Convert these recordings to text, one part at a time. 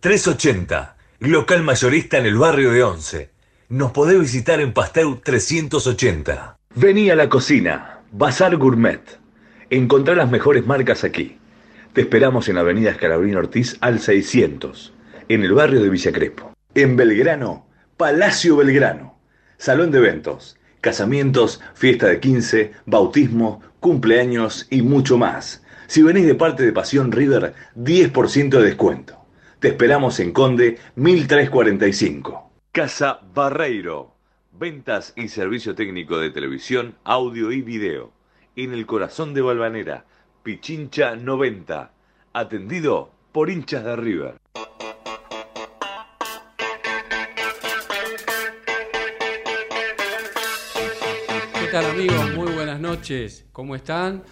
380, local mayorista en el barrio de Once. Nos podés visitar en Pasteur 380. Vení a la cocina, Bazar Gourmet. Encontrá las mejores marcas aquí. Te esperamos en Avenida Escalabrín Ortiz al 600, en el barrio de Villa Crespo. En Belgrano, Palacio Belgrano. Salón de eventos, casamientos, fiesta de 15, bautismo, cumpleaños y mucho más. Si venís de parte de Pasión River, 10% de descuento. Te esperamos en Conde 1345. Casa Barreiro. Ventas y servicio técnico de televisión, audio y video. En el corazón de Balvanera. Pichincha 90. Atendido por hinchas de River. ¿Qué tal amigos? Muy buenas noches. ¿Cómo están?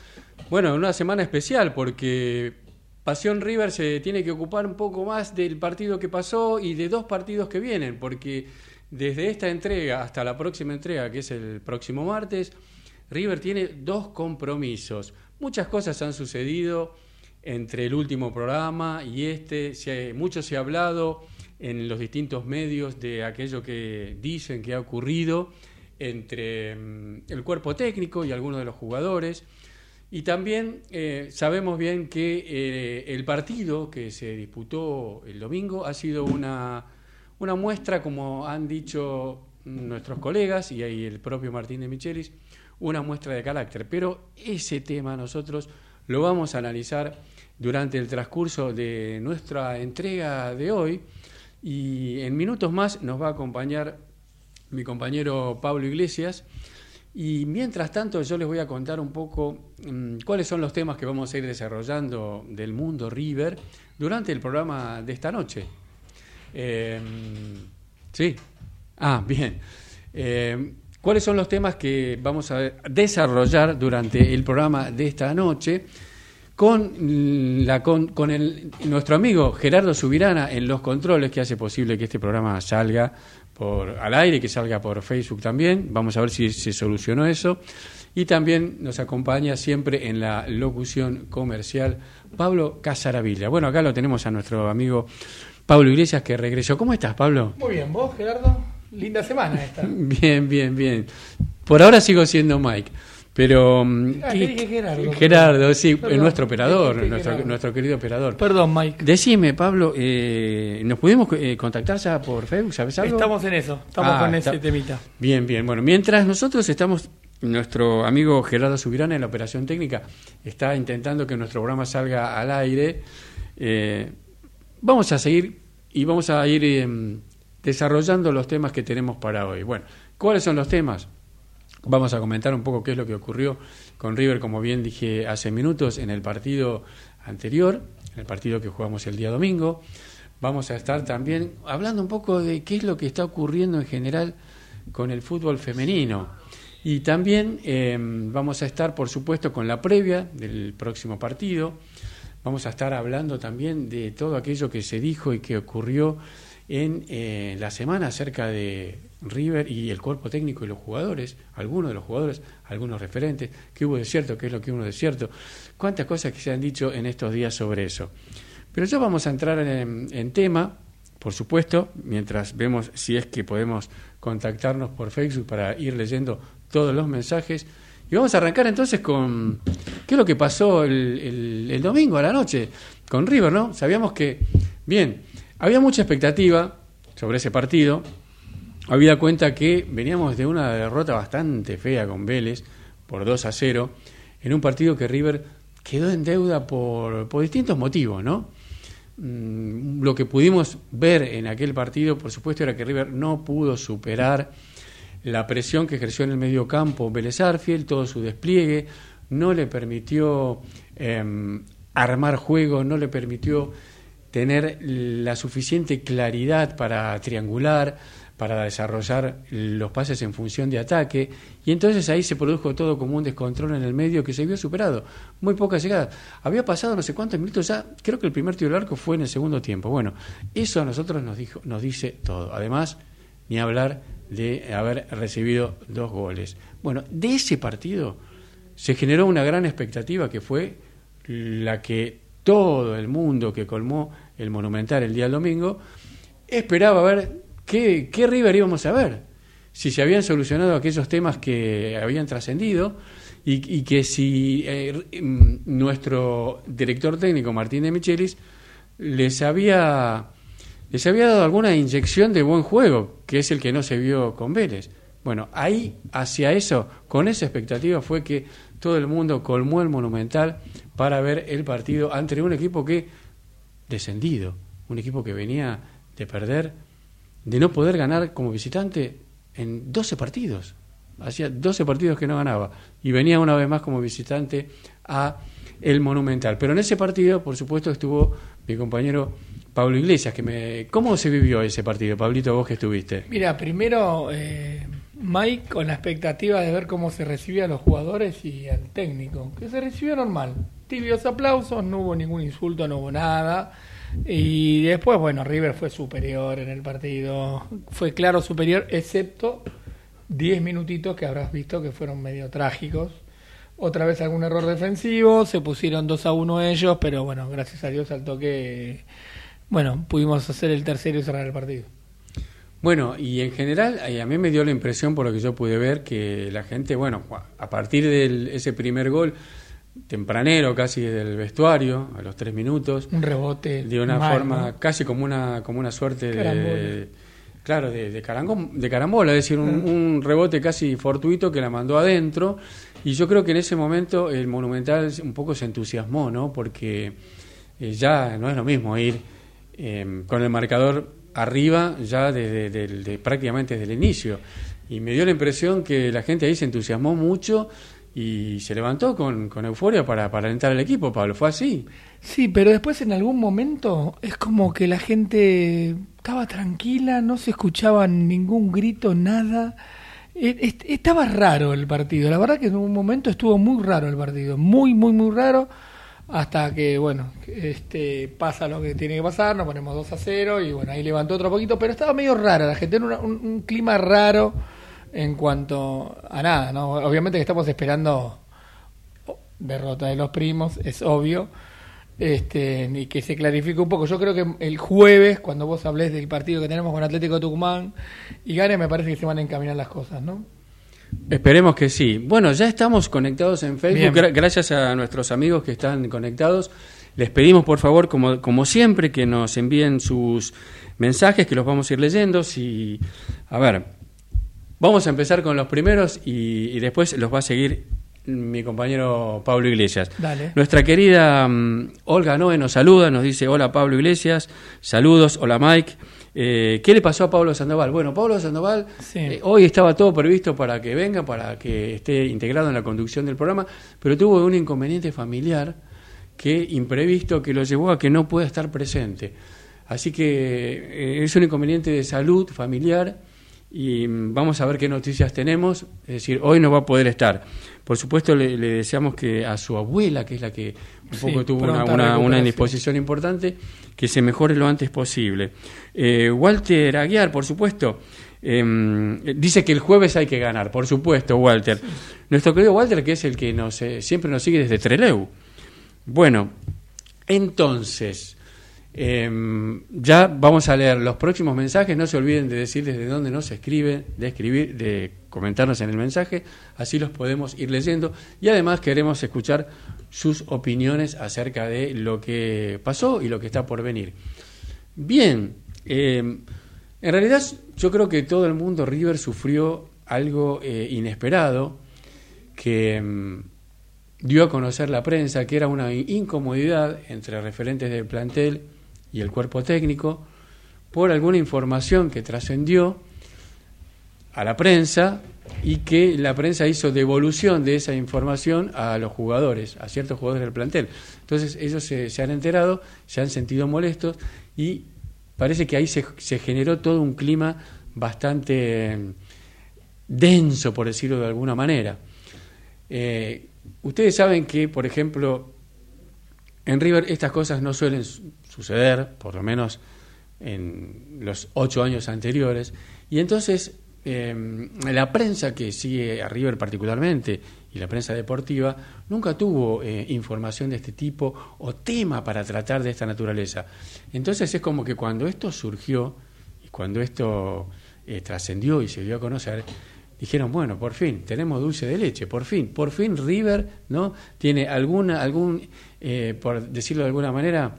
Bueno, una semana especial porque Pasión River se tiene que ocupar un poco más del partido que pasó y de dos partidos que vienen, porque desde esta entrega hasta la próxima entrega, que es el próximo martes, River tiene dos compromisos. Muchas cosas han sucedido entre el último programa y este, mucho se ha hablado en los distintos medios de aquello que dicen que ha ocurrido entre mm, el cuerpo técnico y algunos de los jugadores. Y también eh, sabemos bien que eh, el partido que se disputó el domingo ha sido una, una muestra, como han dicho nuestros colegas y ahí el propio Martín de Michelis, una muestra de carácter. Pero ese tema nosotros lo vamos a analizar durante el transcurso de nuestra entrega de hoy y en minutos más nos va a acompañar mi compañero Pablo Iglesias. Y mientras tanto yo les voy a contar un poco mmm, cuáles son los temas que vamos a ir desarrollando del mundo River durante el programa de esta noche. Eh, sí, ah, bien. Eh, ¿Cuáles son los temas que vamos a desarrollar durante el programa de esta noche? Con, la, con, con el, nuestro amigo Gerardo Subirana en los controles que hace posible que este programa salga por, al aire, que salga por Facebook también. Vamos a ver si se solucionó eso. Y también nos acompaña siempre en la locución comercial Pablo Casaravilla. Bueno, acá lo tenemos a nuestro amigo Pablo Iglesias que regresó. ¿Cómo estás, Pablo? Muy bien, ¿vos, Gerardo? Linda semana esta. bien, bien, bien. Por ahora sigo siendo Mike. Pero. Ah, ¿qué dije Gerardo? Gerardo, sí, Perdón, nuestro operador, dije nuestro, Gerardo. nuestro querido operador. Perdón, Mike. Decime, Pablo, eh, ¿nos pudimos eh, contactar ya por Facebook? ¿Sabes algo? Estamos en eso, estamos Ah, con está- ese temita. Bien, bien. Bueno, mientras nosotros estamos, nuestro amigo Gerardo Subirana en la operación técnica está intentando que nuestro programa salga al aire. eh, vamos a seguir y vamos a ir em, desarrollando los temas que tenemos para hoy. Bueno, ¿cuáles son los temas? Vamos a comentar un poco qué es lo que ocurrió con River, como bien dije hace minutos, en el partido anterior, en el partido que jugamos el día domingo. Vamos a estar también hablando un poco de qué es lo que está ocurriendo en general con el fútbol femenino. Y también eh, vamos a estar, por supuesto, con la previa del próximo partido. Vamos a estar hablando también de todo aquello que se dijo y que ocurrió en eh, la semana acerca de River y el cuerpo técnico y los jugadores, algunos de los jugadores, algunos referentes, qué hubo de cierto, qué es lo que hubo de cierto, cuántas cosas que se han dicho en estos días sobre eso. Pero ya vamos a entrar en, tema, por supuesto, mientras vemos si es que podemos contactarnos por Facebook para ir leyendo todos los mensajes. Y vamos a arrancar entonces con qué es lo que pasó el, el- el domingo a la noche con River, ¿no? Sabíamos que, bien, había mucha expectativa sobre ese partido. Habida cuenta que veníamos de una derrota bastante fea con Vélez por 2 a 0 en un partido que River quedó en deuda por, distintos motivos, ¿no? Mm, Lo que pudimos ver en aquel partido, por supuesto, era que River no pudo superar la presión que ejerció en el medio campo Vélez Arfiel, todo su despliegue, no le permitió eh, armar juego, no le permitió tener la suficiente claridad para triangular, para desarrollar los pases en función de ataque, y entonces ahí se produjo todo como un descontrol en el medio que se vio superado. Muy pocas llegadas. Había pasado no sé cuántos minutos ya, creo que el primer tiro del arco fue en el segundo tiempo. Bueno, eso a nosotros nos, dijo, nos dice todo. Además, ni hablar de haber recibido dos goles. Bueno, de ese partido se generó una gran expectativa que fue la que todo el mundo que colmó el Monumental el día domingo esperaba ver qué, qué River íbamos a ver. Si se habían solucionado aquellos temas que habían trascendido y, que si eh, mm, nuestro director técnico Martín de Michelis les había les había dado alguna inyección de buen juego, que es el que no se vio con Vélez. Bueno, ahí, hacia eso, con esa expectativa fue que todo el mundo colmó el Monumental para ver el partido ante un equipo que, descendido, un equipo que venía de perder, de no poder ganar como visitante en 12 partidos. Hacía 12 partidos que no ganaba y venía una vez más como visitante a el Monumental. Pero en ese partido, por supuesto, estuvo mi compañero Pablo Iglesias. Que me... ¿Cómo se vivió ese partido, Pablito, vos que estuviste? Mira, primero eh, Mike con la expectativa de ver cómo se recibía a los jugadores y al técnico, que se recibió normal. Tibios aplausos, no hubo ningún insulto, no hubo nada. Y después, bueno, River fue superior en el partido, fue claro superior, excepto 10 minutitos que habrás visto que fueron medio trágicos. Otra vez algún error defensivo, se pusieron 2 a 1 ellos, pero bueno, gracias a Dios al toque, bueno, pudimos hacer el tercero y cerrar el partido. Bueno, y en general a mí me dio la impresión, por lo que yo pude ver, que la gente, bueno, a partir de ese primer gol, tempranero casi del vestuario, a los tres minutos. Un rebote. De una forma casi como una, como una suerte de... Claro, de, de, de carambola, es decir, un, rebote casi fortuito que la mandó adentro. Y yo creo que en ese momento el Monumental un poco se entusiasmó, ¿no? Porque eh, ya no es lo mismo ir eh, con el marcador arriba ya desde, prácticamente desde el inicio. Y me dio la impresión que la gente ahí se entusiasmó mucho y se levantó con, con euforia para, para alentar al equipo, Pablo. ¿Fue así? Sí, pero después en algún momento es como que la gente estaba tranquila, no se escuchaba ningún grito, nada. E, estaba raro el partido. La verdad que en un momento estuvo muy raro el partido. Muy, muy, muy raro hasta que, bueno, este, pasa lo que tiene que pasar, nos ponemos 2 a 0 y bueno, ahí levantó otro poquito, pero estaba medio rara, la gente en un, clima raro en cuanto a nada, ¿no? Obviamente que estamos esperando derrota de los primos, es obvio, este, y que se clarifique un poco. Yo creo que el jueves, cuando vos hablés del partido que tenemos con Atlético Tucumán y Gane, me parece que se van a encaminar las cosas, ¿no? Esperemos que sí. Bueno, ya estamos conectados en Facebook. gracias a nuestros amigos que están conectados. Les pedimos, por favor, como, como siempre, que nos envíen sus mensajes, que los vamos a ir leyendo. Si, a ver, vamos a empezar con los primeros y, después los va a seguir mi compañero Pablo Iglesias. Nuestra querida mm, Olga Noe nos saluda, nos dice, hola Pablo Iglesias, saludos, hola Mike. Eh, ¿Qué le pasó a Pablo Sandoval? Bueno, Pablo Sandoval eh, hoy estaba todo previsto para que venga, para que esté integrado en la conducción del programa, pero tuvo un inconveniente familiar que imprevisto que lo llevó a que no pueda estar presente. Así que eh, es un inconveniente de salud familiar y vamos a ver qué noticias tenemos. Es decir, hoy no va a poder estar. Por supuesto, le, deseamos que a su abuela, que es la que un poco tuvo una, una, indisposición importante, que se mejore lo antes posible. Eh, Walter Aguiar, por supuesto, em, dice que el jueves hay que ganar, por supuesto, Walter. Nuestro querido Walter, que es el que nos, eh, siempre nos sigue desde Treleu. Bueno, entonces, Em, ya vamos a leer los próximos mensajes. No se olviden de decirles de dónde nos escriben, de escribir, de comentarnos en el mensaje. Así los podemos ir leyendo. Y además queremos escuchar sus opiniones acerca de lo que pasó y lo que está por venir. Bien, em, en realidad yo creo que todo el mundo River sufrió algo eh, inesperado que em, dio a conocer la prensa, que era una incomodidad entre referentes del plantel y el cuerpo técnico por alguna información que trascendió a la prensa y que la prensa hizo devolución de esa información a los jugadores, a ciertos jugadores del plantel. Entonces ellos se, han enterado, se han sentido molestos y parece que ahí se, generó todo un clima bastante mm, denso, por decirlo de alguna manera. Eh, ustedes saben que, por ejemplo, en River estas cosas no suelen suceder, por lo menos en los ocho años anteriores, y entonces eh, la prensa que sigue a River particularmente y la prensa deportiva nunca tuvo eh, información de este tipo o tema para tratar de esta naturaleza. Entonces es como que cuando esto surgió y cuando esto eh, trascendió y se dio a conocer, dijeron, bueno, por fin, tenemos dulce de leche, por fin, por fin River, ¿no? Tiene alguna, algún, por decirlo de alguna manera,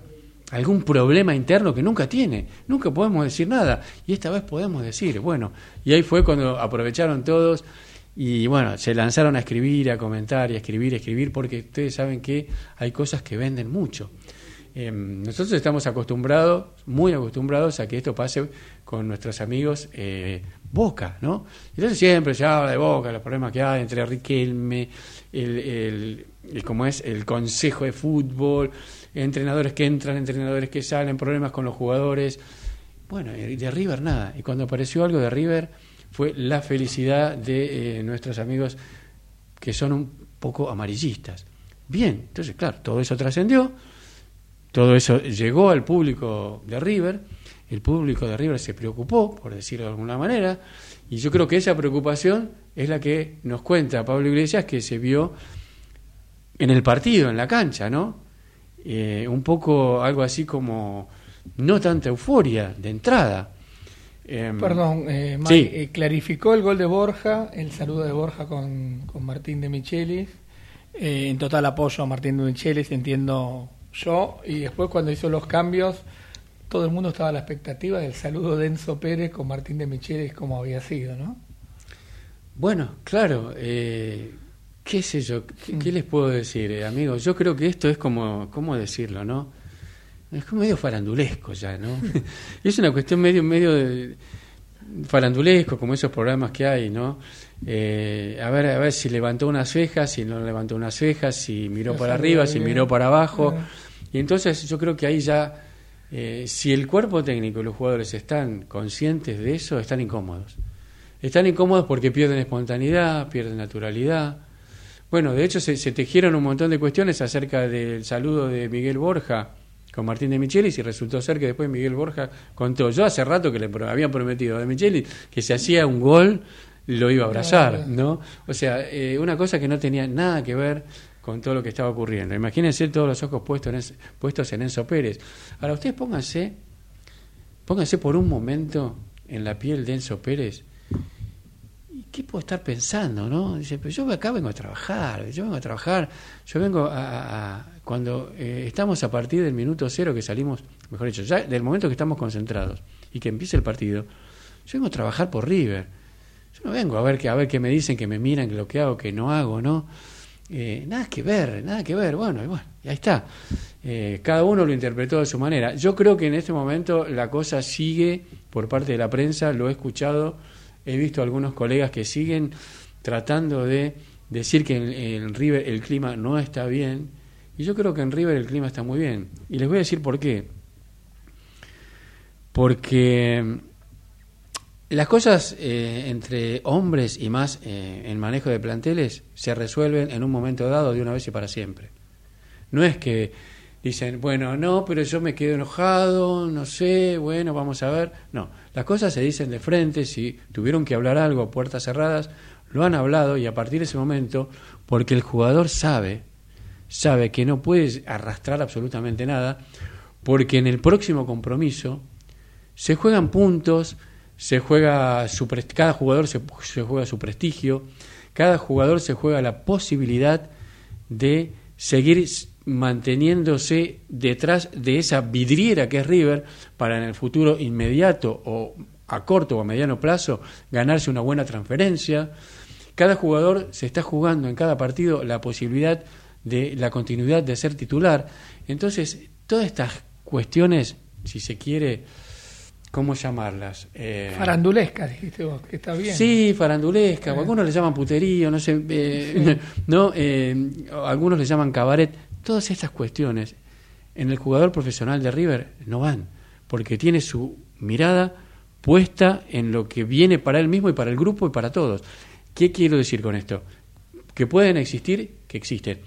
algún problema interno que nunca tiene, nunca podemos decir nada, y esta vez podemos decir, bueno, y ahí fue cuando aprovecharon todos y bueno, se lanzaron a escribir, a comentar y a escribir, a escribir, porque ustedes saben que hay cosas que venden mucho. Em, nosotros estamos acostumbrados, muy acostumbrados a que esto pase con nuestros amigos eh, Boca, ¿no? Entonces siempre se habla de Boca, los problemas que hay entre Riquelme, el, el, como es el Consejo de Fútbol, entrenadores que entran, entrenadores que salen, problemas con los jugadores. Bueno, de River nada. Y cuando apareció algo de River fue la felicidad de eh, nuestros amigos que son un poco amarillistas. Bien, entonces claro, todo eso trascendió, todo eso llegó al público de River, el público de River se preocupó, por decirlo de alguna manera, y yo creo que esa preocupación es la que nos cuenta Pablo Iglesias que se vio en el partido, en la cancha, ¿no? Eh, un poco algo así como no tanta euforia de entrada. Em, Perdón, eh, eh, clarificó el gol de Borja, el saludo de Borja con, con Martín de Michelis. en total apoyo a Martín de Michelis, entiendo yo. Y después cuando hizo los cambios, todo el mundo estaba a la expectativa del saludo de Enzo Pérez con Martín de Michelis como había sido, ¿no? Bueno, claro. ¿Qué sé yo? ¿Qué, les puedo decir, eh, amigos? Yo creo que esto es como, ¿cómo decirlo, no? Es como medio farandulesco ya, ¿no? es una cuestión medio, medio de farandulesco, como esos programas que hay, ¿no? Eh, a ver, a ver si levantó unas cejas, si no levantó unas cejas, si miró para arriba, si miró para abajo. Y entonces yo creo que ahí ya, eh, si el cuerpo técnico y los jugadores están conscientes de eso, están incómodos. Están incómodos porque pierden espontaneidad, pierden naturalidad bueno, de hecho se, tejieron un montón de cuestiones acerca del saludo de Miguel Borja con Martín de Michelis y resultó ser que después Miguel Borja contó, yo hace rato que le había prometido a de Michelis que si hacía un gol lo iba a abrazar, ¿no? O sea, eh, una cosa que no tenía nada que ver con todo lo que estaba ocurriendo. Imagínense todos los ojos puestos en, puestos en Enzo Pérez. Ahora ustedes pónganse, pónganse por un momento en la piel de Enzo Pérez ¿qué puedo estar pensando? ¿no? Dice, pero yo acá vengo a trabajar, yo vengo a trabajar, yo vengo a... cuando eh, estamos a partir del minuto cero que salimos, mejor dicho, ya del momento que estamos concentrados y que empiece el partido, yo vengo a trabajar por River. Yo no vengo a ver, que, a ver qué me dicen, que me miran, que lo que hago, que no hago, ¿no? Eh, nada que ver, nada que ver. Bueno, y bueno, ahí está. Eh, cada uno lo interpretó de su manera. Yo creo que en este momento la cosa sigue por parte de la prensa, lo he escuchado he visto algunos colegas que siguen tratando de decir que en, River el clima no está bien, y yo creo que en River el clima está muy bien. Y les voy a decir por qué. Porque mm, las cosas eh, entre hombres y más eh, en manejo de planteles se resuelven en un momento dado de una vez y para siempre. No es que dicen, bueno, no, pero yo me quedo enojado, no sé, bueno, vamos a ver. No, las cosas se dicen de frente, si tuvieron que hablar algo a puertas cerradas, lo han hablado y a partir de ese momento, porque el jugador sabe, sabe que no puede arrastrar absolutamente nada, porque en el próximo compromiso se juegan puntos, se juega su cada jugador se, se juega su prestigio, cada jugador se juega la posibilidad de seguir manteniéndose detrás de esa vidriera que es River para en el futuro inmediato o a corto o a mediano plazo ganarse una buena transferencia. Cada jugador se está jugando en cada partido la posibilidad de la continuidad de ser titular. Entonces, todas estas cuestiones, si se quiere, ¿cómo llamarlas? Eh, Farandulesca, dijiste vos, que está bien. Sí, farandulesca, Eh. algunos le llaman puterío, no sé, eh, no, eh, algunos le llaman cabaret. Todas estas cuestiones en el jugador profesional de River no van, porque tiene su mirada puesta en lo que viene para él mismo y para el grupo y para todos. ¿Qué quiero decir con esto? Que pueden existir, que existen,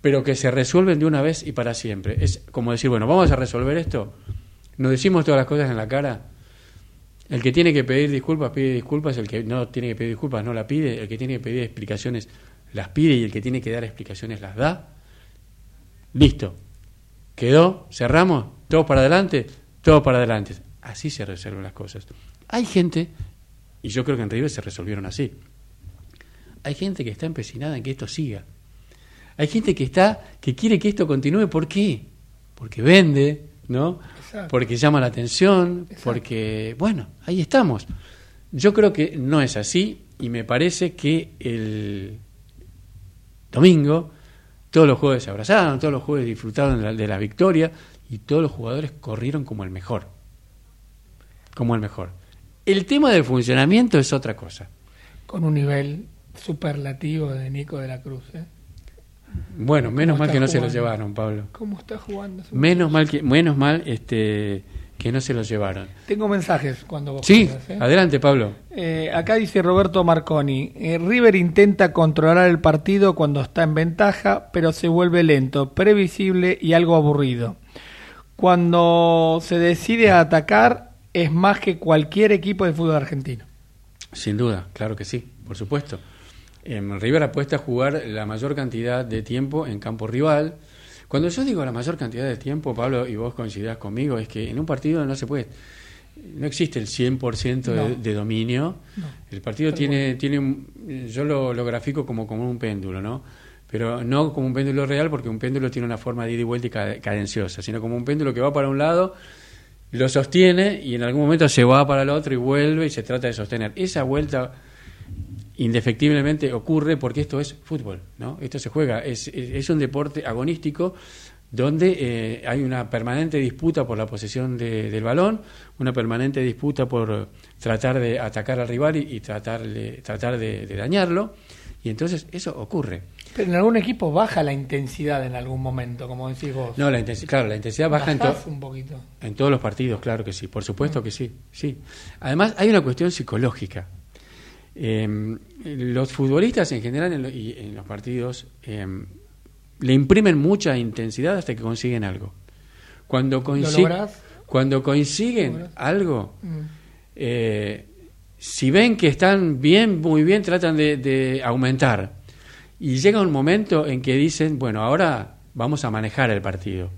pero que se resuelven de una vez y para siempre. Es como decir, bueno, vamos a resolver esto, nos decimos todas las cosas en la cara, el que tiene que pedir disculpas pide disculpas, el que no tiene que pedir disculpas no la pide, el que tiene que pedir explicaciones las pide y el que tiene que dar explicaciones las da. Listo. Quedó, cerramos, todos para adelante, todos para adelante. Así se resuelven las cosas. Hay gente, y yo creo que en River se resolvieron así. Hay gente que está empecinada en que esto siga. Hay gente que está, que quiere que esto continúe, ¿por qué? Porque vende, ¿no? Exacto. Porque llama la atención, porque, bueno, ahí estamos. Yo creo que no es así y me parece que el domingo todos los jugadores se abrazaron, todos los jugadores disfrutaron de la, de la victoria y todos los jugadores corrieron como el mejor. Como el mejor. El tema del funcionamiento es otra cosa. Con un nivel superlativo de Nico de la Cruz. ¿eh? Bueno, menos ¿Cómo mal que no se lo llevaron, Pablo. ¿Cómo está jugando? Menos mal que menos mal este que no se lo llevaron. Tengo mensajes cuando vos Sí, quieras, ¿eh? adelante, Pablo. Eh, acá dice Roberto Marconi, eh, River intenta controlar el partido cuando está en ventaja, pero se vuelve lento, previsible y algo aburrido. Cuando se decide a atacar, es más que cualquier equipo de fútbol argentino. Sin duda, claro que sí, por supuesto. Em, River apuesta a jugar la mayor cantidad de tiempo en campo rival. Cuando yo digo la mayor cantidad de tiempo, Pablo, y vos coincidás conmigo, es que en un partido no se puede, no existe el 100% de, No. de dominio. No. El partido tiene, tiene un- yo lo, lo grafico como, como un péndulo, ¿no? Pero no como un péndulo real, porque un péndulo tiene una forma de ida y vuelta y ca- cadenciosa, sino como un péndulo que va para un lado, lo sostiene y en algún momento se va para el otro y vuelve y se trata de sostener. Esa vuelta indefectiblemente ocurre porque esto es fútbol, ¿no? Esto se juega, es, es, un deporte agonístico donde eh, hay una permanente disputa por la posesión de- del balón, una permanente disputa por tratar de atacar al rival y, y tratar, de, tratar de, de dañarlo, y entonces eso ocurre. Pero en algún equipo baja la intensidad en algún momento, como decís vos. No, la intensidad, claro, la intensidad baja en, to- un poquito. en todos los partidos, claro que sí, por supuesto que sí, sí. Además, hay una cuestión psicológica. Eh, los futbolistas en general en, lo- y en los partidos eh, le imprimen mucha intensidad hasta que consiguen algo. Cuando, lográs? cuando consiguen algo, Mm. eh, si ven que están bien, muy bien, tratan de, de aumentar. Y llega un momento en que dicen, bueno, ahora vamos a manejar el partido.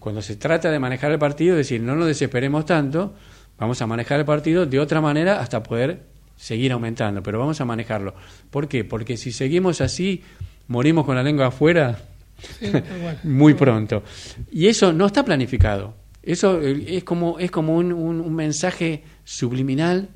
Cuando se trata de manejar el partido, es decir, no nos desesperemos tanto, vamos a manejar el partido de otra manera hasta poder seguir aumentando, pero vamos a manejarlo. ¿Por qué? Porque si seguimos así, morimos con la lengua afuera Sí, muy pronto. Y eso no está planificado. Eso eh, es como, es como un, un- un mensaje subliminal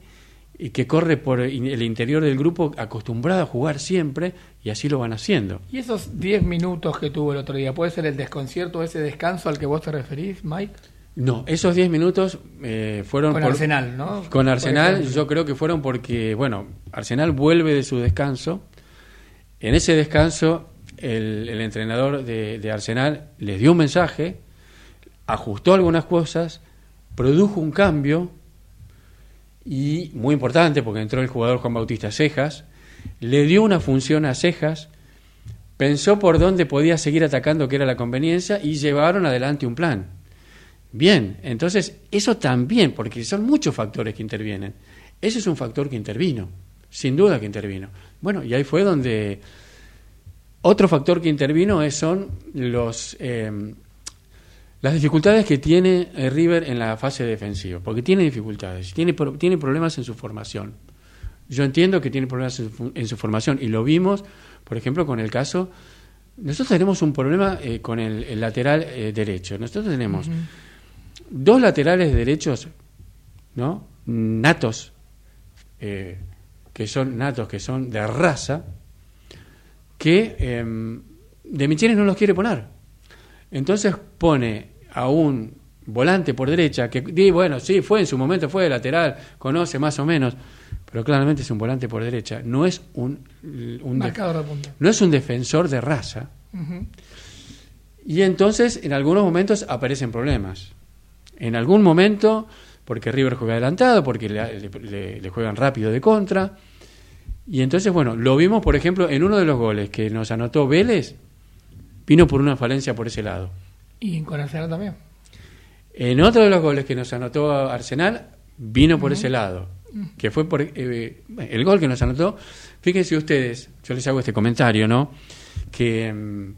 y que corre por el interior del grupo acostumbrado a jugar siempre y así lo van haciendo. Y esos 10 minutos que tuvo el otro día, ¿puede ser el desconcierto, ese descanso al que vos te referís, Mike? No, esos 10 minutos eh, fueron Con por- Arsenal, ¿no? Con Arsenal yo creo que fueron porque, bueno, Arsenal vuelve de su descanso. En ese descanso el, el entrenador de, de Arsenal les dio un mensaje, ajustó algunas cosas, produjo un cambio y muy importante porque entró el jugador Juan Bautista Cejas, le dio una función a Cejas, pensó por dónde podía seguir atacando que era la conveniencia y llevaron adelante un plan. Bien, entonces eso también, porque son muchos factores que intervienen. Ese es un factor que intervino, sin duda que intervino. Bueno, y ahí fue donde otro factor que intervino es, son los eh, las dificultades que tiene eh, River en la fase defensiva, porque tiene dificultades, tiene, tiene problemas en su formación. Yo entiendo que tiene problemas en su, en su formación y lo vimos, por ejemplo, con el caso. Nosotros tenemos un problema eh, con el, el lateral eh, derecho. Nosotros tenemos dos laterales derechos, ¿no? Natos, eh, que son natos, que son de raza, que eh, de Michelis no los quiere poner. Entonces pone a un volante por derecha, que di, bueno, sí, fue en su momento, fue de lateral, conoce más o menos, pero claramente es un volante por derecha, no es un, un def- Marcador de punta. no es un defensor de raza. Y entonces en algunos momentos aparecen problemas. En algún momento, porque River juega adelantado, porque le, le- le- le juegan rápido de contra. Y entonces, bueno, lo vimos, por ejemplo, en uno de los goles que nos anotó Vélez, vino por una falencia por ese lado. Y con Arsenal también. En otro de los goles que nos anotó Arsenal, vino por ese lado. Que fue por eh, el gol que nos anotó. Fíjense ustedes, yo les hago este comentario, ¿no? Que mm,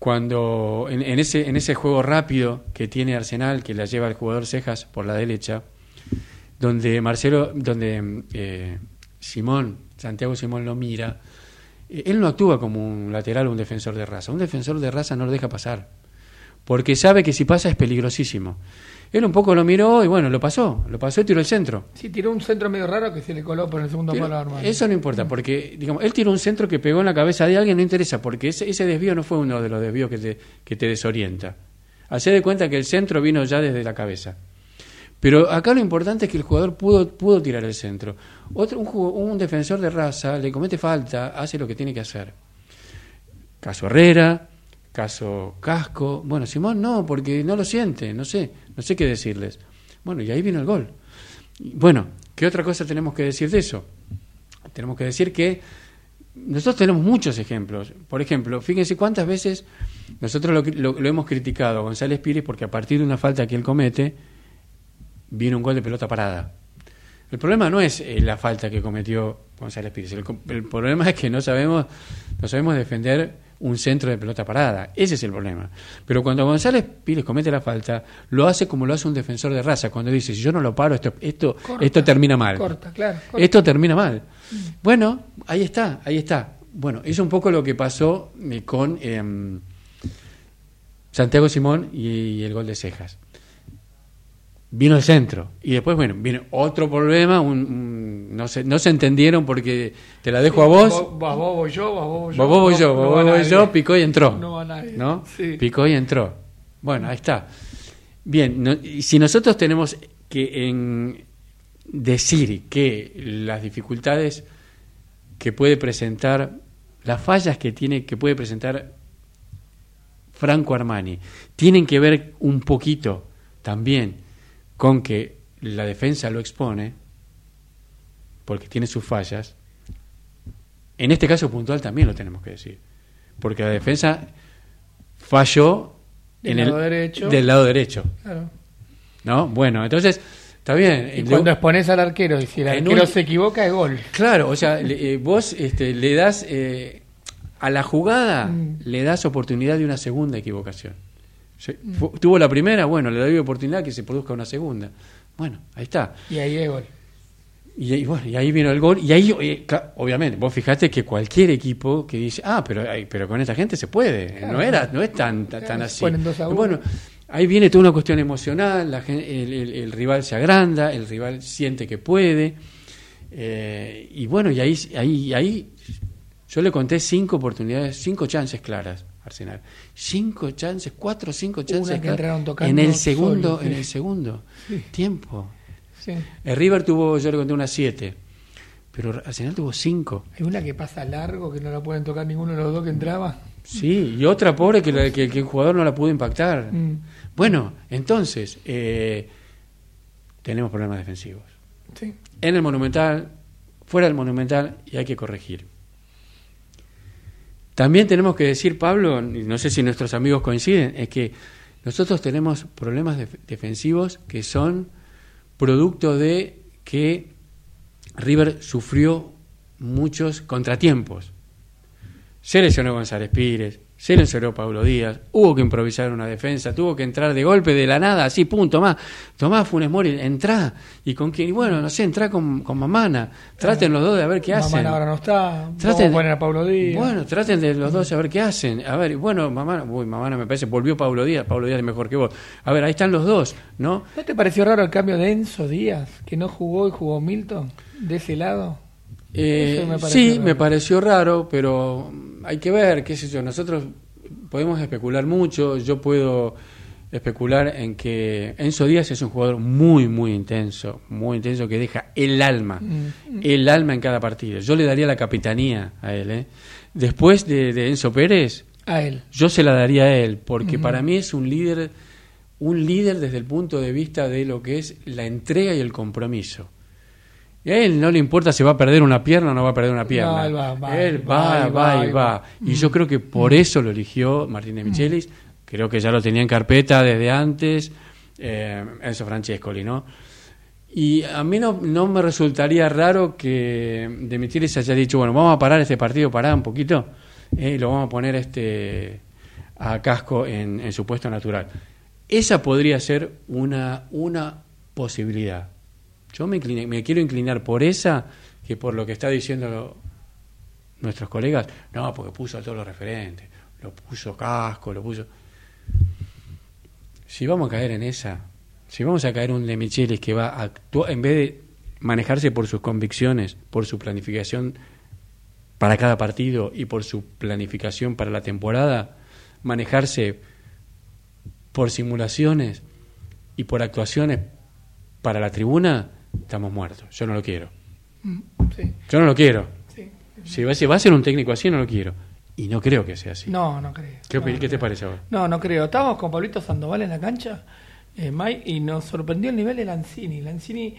cuando en, en ese, en ese juego rápido que tiene Arsenal, que la lleva el jugador Cejas por la derecha, donde Marcelo, donde eh, Simón, Santiago Simón lo mira, eh, él no actúa como un lateral o un defensor de raza. Un defensor de raza no lo deja pasar porque sabe que si pasa es peligrosísimo. Él un poco lo miró y bueno, lo pasó, lo pasó y tiró el centro. Sí, tiró un centro medio raro que se le coló por el segundo Pero palo a eso no importa, porque digamos, él tiró un centro que pegó en la cabeza de alguien, no interesa, porque ese, ese desvío no fue uno de los desvíos que te, que te desorienta. Hacé de cuenta que el centro vino ya desde la cabeza. Pero acá lo importante es que el jugador pudo, pudo tirar el centro. Otro, un, jugo- un defensor de raza le comete falta, hace lo que tiene que hacer. Caso Herrera, caso Casco. Bueno, Simón no, porque no lo siente, no sé, no sé qué decirles. Bueno, y ahí vino el gol. Bueno, ¿qué otra cosa tenemos que decir de eso? Tenemos que decir que nosotros tenemos muchos ejemplos. Por ejemplo, fíjense cuántas veces nosotros lo, hemos criticado a González Pires porque a partir de una falta que él comete, viene un gol de pelota parada. El problema no es eh, la falta que cometió González Pires. El, el problema es que no sabemos, no sabemos defender un centro de pelota parada. Ese es el problema. Pero cuando González Pires comete la falta, lo hace como lo hace un defensor de raza. Cuando dice, si yo no lo paro, esto, esto, Corta. esto termina mal. Corta, claro. corta. Esto termina mal. Bueno, ahí está, ahí está. Bueno, es un poco lo que pasó eh, con em, Santiago Simón y, y el gol de Cejas. Vino el centro. Y después, bueno, viene otro problema. un- un- no, se, no se entendieron porque te la dejo a vos. Vos, vos, vos voy yo, vos, vos voy yo. Vos, vos voy yo, no vos, voy yo, picó y entró. No va nadie. ¿No? Sí. Picó y entró. Bueno, ahí está. Bien, no- y si nosotros tenemos que en decir que las dificultades que puede presentar, las fallas que tiene, que puede presentar Franco Armani, tienen que ver un poquito también con que la defensa lo expone, porque tiene sus fallas. En este caso puntual también lo tenemos que decir, porque la defensa falló Del en lado el, derecho. del lado derecho, Claro. ¿no? Bueno, entonces está bien. Y cuando expones al arquero y si el arquero un- se equivoca es gol. Claro, o sea, le- eh, vos este, le das eh, a la jugada Mm. le das oportunidad de una segunda equivocación. Fu- Tuvo la primera, bueno, le doy oportunidad que se produzca una segunda. Bueno, ahí está. Y ahí es gol. Y, ahí- bueno, y ahí vino el gol. Y ahí, eh, obviamente, vos fijate que cualquier equipo que dice, ah, pero, pero con esta gente se puede. Claro. no era no es tan, tan, Claro, tan así. ponen dos a uno. Bueno, ahí viene toda una cuestión emocional. La el, el- el rival se agranda, el rival siente que puede. eh, y bueno, y ahí, ahí, ahí yo le conté cinco oportunidades, cinco chances claras. Arsenal. Cinco chances, cuatro o cinco chances que entraron tocando en el segundo, sí. en el segundo Sí. tiempo. Sí. El River tuvo, yo le conté unas 7, pero Arsenal tuvo 5. Hay una que pasa largo que no la pueden tocar ninguno de los dos que entraba. Sí, y otra pobre que, la- que, que el jugador no la pudo impactar. Mm. Bueno, entonces, eh, tenemos problemas defensivos. En el Monumental, fuera del Monumental, y hay que corregir. También tenemos que decir, Pablo, y no sé si nuestros amigos coinciden, es que nosotros tenemos problemas def- defensivos que son producto de que River sufrió muchos contratiempos. Se lesionó González Pires, se lesionó Pablo Díaz, hubo que improvisar una defensa, tuvo que entrar de golpe de la nada, así, pum, tomá, tomá Funes Mori, entrá, y con quién, y bueno, no sé, entrá con, con Mamana, traten los dos de a ver qué hacen. ahora no está. Vamos Traten- a poner a Pablo Díaz. Bueno, traten de los dos a ver qué hacen. A ver, bueno, mamá, uy, mamá, me parece, volvió Pablo Díaz, Pablo Díaz es mejor que vos. A ver, ahí están los dos, ¿no? ¿No te pareció raro el cambio de Enzo Díaz, que no jugó y jugó Milton, de ese lado? Eh, me sí, raro. me pareció raro, pero hay que ver, qué sé yo, nosotros podemos especular mucho, yo puedo especular en que Enzo Díaz es un jugador muy, muy intenso, muy intenso, que deja el alma, Mm. el alma en cada partido. Yo le daría la capitanía a él. ¿eh? Después de, de Enzo Pérez, A él. yo se la daría a él, porque para mí es un líder, un líder desde el punto de vista de lo que es la entrega y el compromiso. Él no le importa si va a perder una pierna o no va a perder una pierna. Va, va, Él va, va, y va, y yo creo que por eso lo eligió Martín de Michelis. Creo que ya lo tenía en carpeta desde antes, eh, Enzo Francescoli, ¿no? Y a mí no, no me resultaría raro que de Michelis haya dicho, bueno, vamos a parar este partido, parar un poquito, eh, y lo vamos a poner este a casco en, en su puesto natural. Esa podría ser una, una posibilidad. Yo me, incliné- me quiero inclinar por esa que por lo que está diciendo nuestros colegas. No, porque puso a todos los referentes, lo puso casco, lo puso. Si vamos a caer en esa, si vamos a caer un de Michelis que va a actuar, en vez de manejarse por sus convicciones, por su planificación para cada partido y por su planificación para la temporada, manejarse por simulaciones y por actuaciones para la tribuna, estamos muertos. Yo no lo quiero. Mm, Sí, Yo no lo quiero. sí. Si va, si va a ser un técnico así, no lo quiero. Y no creo que sea así. No, no creo. ¿Qué, No, qué te creo. parece ahora? No, no creo. Estábamos con Pablito Sandoval en la cancha, eh, Mai, y nos sorprendió el nivel de Lanzini. Lanzini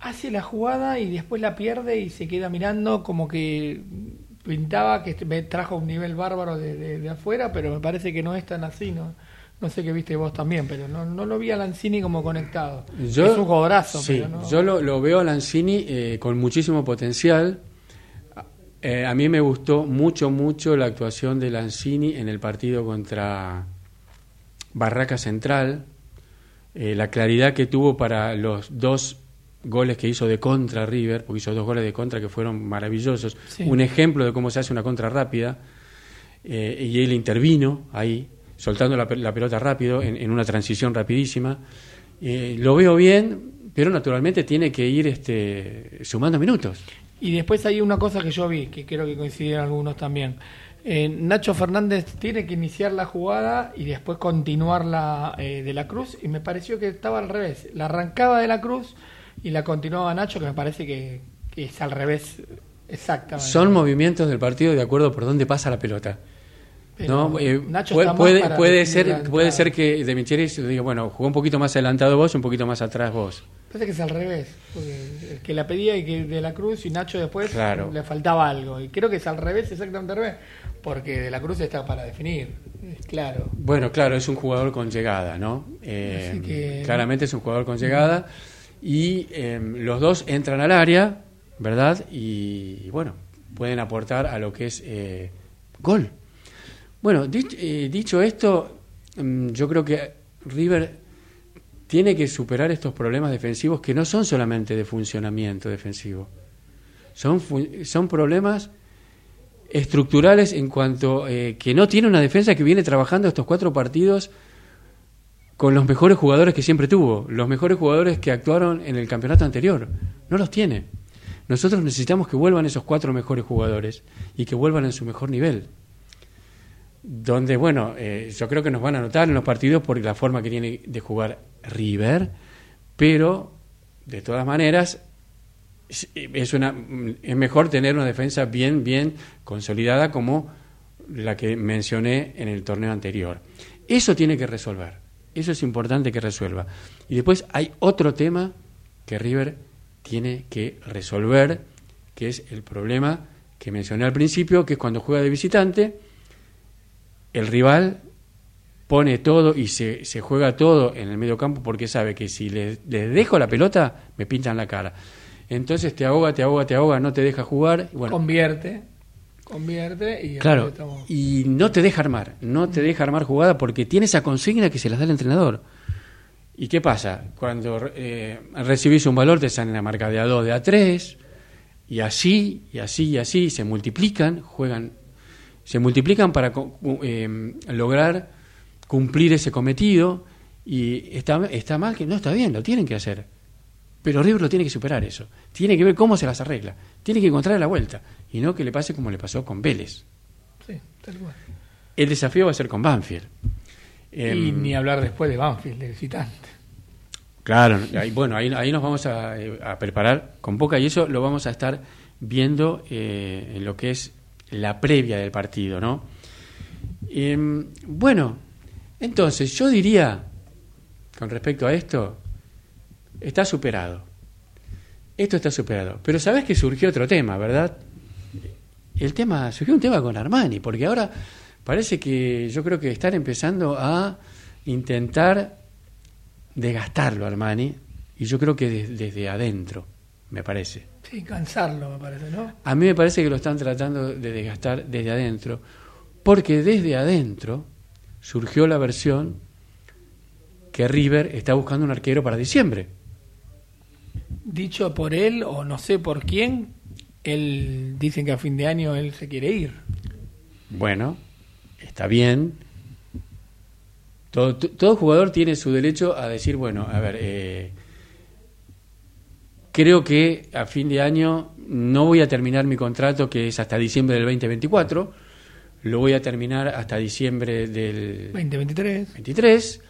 hace la jugada y después la pierde y se queda mirando como que pintaba que me trajo un nivel bárbaro de, de- de afuera, pero me parece que no es tan así, ¿no? No sé qué viste vos también, pero no, no lo vi a Lanzini como conectado. es un jugadorazo, sí, pero no. yo lo, lo veo a Lanzini eh, con muchísimo potencial. Eh, a mí me gustó mucho, mucho la actuación de Lanzini en el partido contra Barraca Central. Eh, la claridad que tuvo para los dos goles que hizo de contra River, porque hizo dos goles de contra que fueron maravillosos. Sí. Un ejemplo de cómo se hace una contra rápida. Eh, y él intervino ahí, soltando la, la pelota rápido, en, en una transición rapidísima. Eh, lo veo bien, pero naturalmente tiene que ir este, sumando minutos. Y después hay una cosa que yo vi, que creo que coinciden algunos también. Eh, Nacho Fernández tiene que iniciar la jugada y después continuarla eh, de la Cruz, y me pareció que estaba al revés. La arrancaba de la Cruz y la continuaba Nacho, que me parece que, que es al revés exactamente. Son movimientos del partido de acuerdo por dónde pasa la pelota. Pero ¿no? Eh, Nacho puede puede, puede la ser, puede ser que de Michelis diga, bueno, jugó un poquito más adelantado vos, un poquito más atrás vos. Parece que es al revés, porque el que la pedía y que de la Cruz y Nacho después Claro. le faltaba algo. Y creo que es al revés, exactamente al revés, porque de la Cruz está para definir, claro. Bueno, claro, es un jugador con llegada, ¿no? Eh, que- Claramente es un jugador con llegada. Y eh, los dos entran al área, ¿verdad? Y, bueno, pueden aportar a lo que es eh, gol. Bueno, dich- eh, dicho esto, mm, yo creo que River tiene que superar estos problemas defensivos que no son solamente de funcionamiento defensivo. Son, son problemas estructurales en cuanto eh, que no tiene una defensa que viene trabajando estos cuatro partidos con los mejores jugadores que siempre tuvo, los mejores jugadores que actuaron en el campeonato anterior. No los tiene. Nosotros necesitamos que vuelvan esos cuatro mejores jugadores y que vuelvan en su mejor nivel. Donde, bueno, eh, yo creo que nos van a notar en los partidos por la forma que tiene de jugar River, pero de todas maneras es, una, es mejor tener una defensa bien, bien consolidada como la que mencioné en el torneo anterior. Eso tiene que resolver. Eso es importante que resuelva. Y después hay otro tema que River tiene que resolver, que es el problema que mencioné al principio, que es cuando juega de visitante, el rival pone todo y se, se juega todo en el medio campo porque sabe que si les, les dejo la pelota, me pintan la cara. Entonces te ahoga, te ahoga, te ahoga, no te deja jugar. Bueno, Convierte, convierte y Claro, estamos- y no te deja armar, no te deja armar jugada porque tiene esa consigna que se las da el entrenador. ¿Y qué pasa? Cuando eh, recibís un valor te salen la marca de A2, de A3, y así, y así, y así, se multiplican, juegan, se multiplican para eh, lograr cumplir ese cometido, y está, está mal que no está bien, lo tienen que hacer. Pero River lo tiene que superar eso. Tiene que ver cómo se las arregla. Tiene que encontrar la vuelta. Y no que le pase como le pasó con Vélez. Sí, tal cual. El desafío va a ser con Banfield. y Em, ni hablar después de Banfield, de visitante. Claro, ahí- bueno, ahí, ahí nos vamos a, eh, a preparar con poca y eso lo vamos a estar viendo eh, en lo que es la previa del partido, ¿no? Em, bueno, entonces yo diría, con respecto a esto, está superado. Esto está superado. Pero sabes que surgió otro tema, ¿verdad? El tema, surgió un tema con Armani, porque ahora parece que yo creo que están empezando a intentar desgastarlo Armani, y yo creo que de- desde adentro, me parece. Sí, cansarlo, me parece, ¿no? A mí me parece que lo están tratando de desgastar desde adentro, porque desde adentro surgió la versión que River está buscando un arquero para diciembre. Dicho por él, o no sé por quién, él dicen que a fin de año él se quiere ir. Bueno, está bien. Todo, todo jugador tiene su derecho a decir, bueno, a ver, eh, creo que a fin de año no voy a terminar mi contrato, que es hasta diciembre del 2024, lo voy a terminar hasta diciembre del 2023. 23,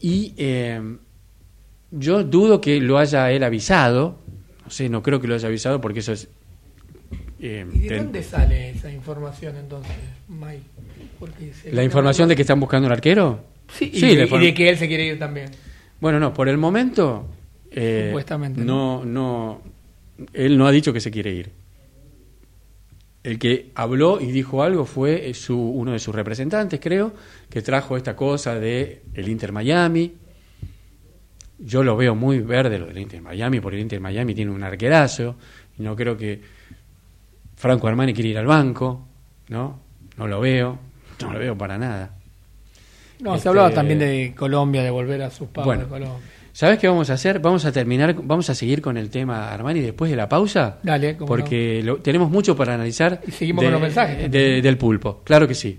y eh, yo dudo que lo haya él avisado, no sé, no creo que lo haya avisado porque eso es... eh, ¿Y de ten- dónde sale esa información entonces, Mike? ¿La información de que están buscando un arquero? Sí, y, Sí, de, y inform- de que él se quiere ir también. Bueno, no, por el momento. Eh, Supuestamente, No, no. Él no ha dicho que se quiere ir. El que habló y dijo algo fue eh, su, uno de sus representantes, creo, que trajo esta cosa de el Inter Miami. Yo lo veo muy verde lo del Inter Miami, porque el Inter Miami tiene un arquerazo. Y no creo que Franco Armani quiera ir al banco, ¿no? No lo veo, no lo veo para nada. No, Este- se hablaba también de Colombia, de volver a sus Bueno. de Colombia. ¿Sabes qué vamos a hacer? Vamos a terminar, vamos a seguir con el tema Armani después de la pausa. Dale, Porque lo- tenemos mucho para analizar. Y seguimos de- con los mensajes de- del pulpo, claro que sí.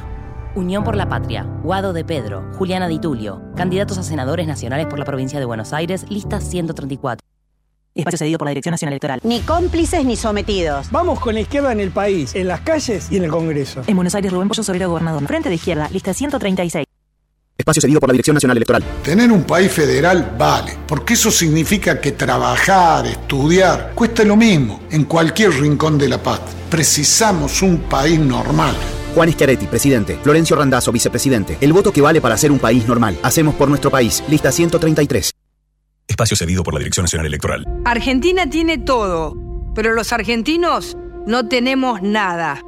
Unión por la Patria. Guado de Pedro. Juliana Di Tulio. Candidatos a senadores nacionales por la provincia de Buenos Aires. Lista 134. Espacio cedido por la Dirección Nacional Electoral. Ni cómplices ni sometidos. Vamos con la izquierda en el país, en las calles y en el Congreso. En Buenos Aires, Rubén Pollo Sobrero, gobernador. Frente de izquierda, lista 136. Espacio cedido por la Dirección Nacional Electoral. Tener un país federal vale, porque eso significa que trabajar, estudiar, cuesta lo mismo en cualquier rincón de la paz. Precisamos un país normal. Juan Schiaretti, presidente. Florencio Randazzo, vicepresidente. El voto que vale para ser un país normal. Hacemos por nuestro país. Lista 133. Espacio cedido por la Dirección Nacional Electoral. Argentina tiene todo, pero los argentinos no tenemos nada.